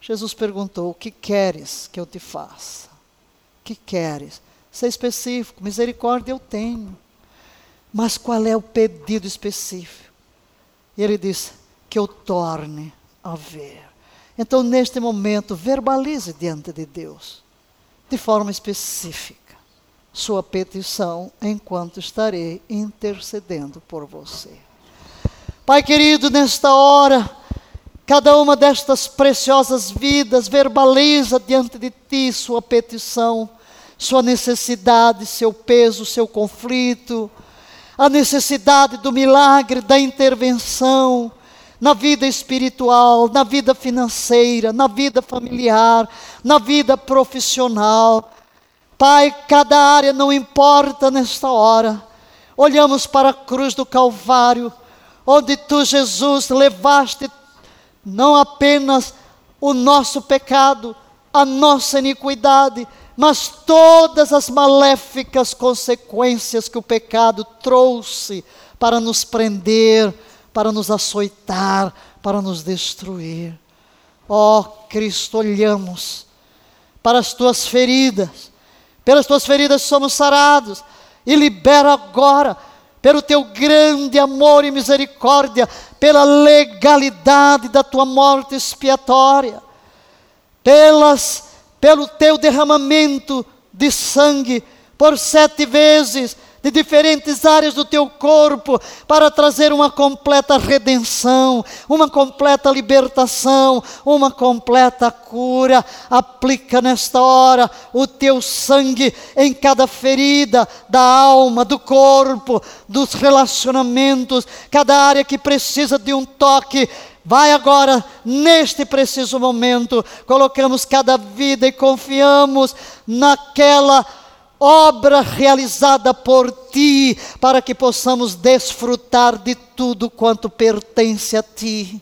Jesus perguntou: O que queres que eu te faça? O que queres? Ser específico, misericórdia eu tenho. Mas qual é o pedido específico? E ele disse: Que eu torne a ver. Então, neste momento, verbalize diante de Deus, de forma específica, sua petição, enquanto estarei intercedendo por você. Pai querido, nesta hora, cada uma destas preciosas vidas verbaliza diante de Ti sua petição, sua necessidade, seu peso, seu conflito, a necessidade do milagre, da intervenção na vida espiritual, na vida financeira, na vida familiar, na vida profissional. Pai, cada área não importa nesta hora. Olhamos para a cruz do Calvário, onde tu, Jesus, levaste não apenas o nosso pecado, a nossa iniquidade, mas todas as maléficas consequências que o pecado trouxe para nos prender, para nos açoitar, para nos destruir. Ó oh, Cristo, olhamos para as tuas feridas, pelas tuas feridas somos sarados, e libera agora pelo teu grande amor e misericórdia, pela legalidade da tua morte expiatória, pelas, pelo teu derramamento de sangue por sete vezes de diferentes áreas do teu corpo para trazer uma completa redenção, uma completa libertação, uma completa cura. Aplica nesta hora o teu sangue em cada ferida da alma, do corpo, dos relacionamentos, cada área que precisa de um toque. Vai agora, neste preciso momento, colocamos cada vida e confiamos naquela obra realizada por ti, para que possamos desfrutar de tudo quanto pertence a ti.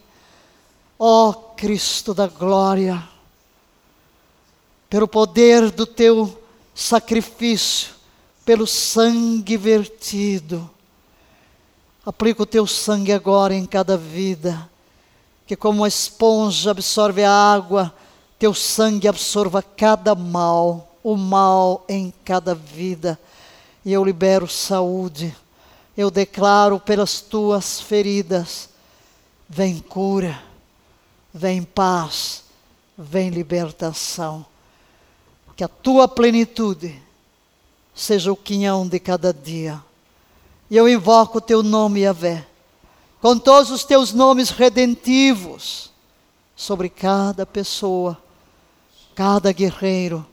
Ó oh, Cristo da glória, pelo poder do teu sacrifício, pelo sangue vertido, aplica o teu sangue agora em cada vida, que como uma esponja absorve a água, teu sangue absorva cada mal o mal em cada vida. E eu libero saúde. Eu declaro pelas tuas feridas: vem cura, vem paz, vem libertação. Que a tua plenitude seja o quinhão de cada dia. E eu invoco o teu nome, Yahvé, com todos os teus nomes redentivos, sobre cada pessoa, cada guerreiro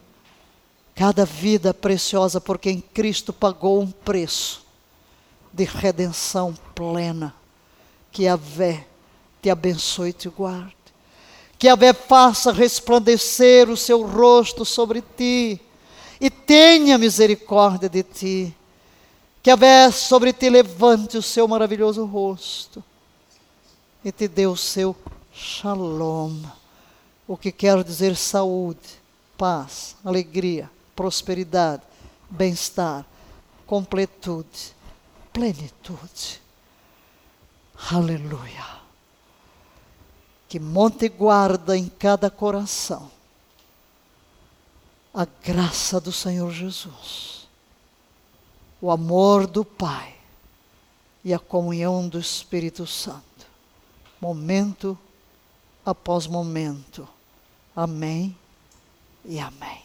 cada vida preciosa por quem Cristo pagou um preço de redenção plena. Que a Vé te abençoe e te guarde. Que a Vé faça resplandecer o seu rosto sobre ti e tenha misericórdia de ti. Que a Vé sobre ti levante o seu maravilhoso rosto e te dê o seu shalom, o que quer dizer saúde, paz, alegria, prosperidade, bem-estar, completude, plenitude. Aleluia. Que monte guarda em cada coração a graça do Senhor Jesus, o amor do Pai e a comunhão do Espírito Santo, momento após momento. Amém e amém.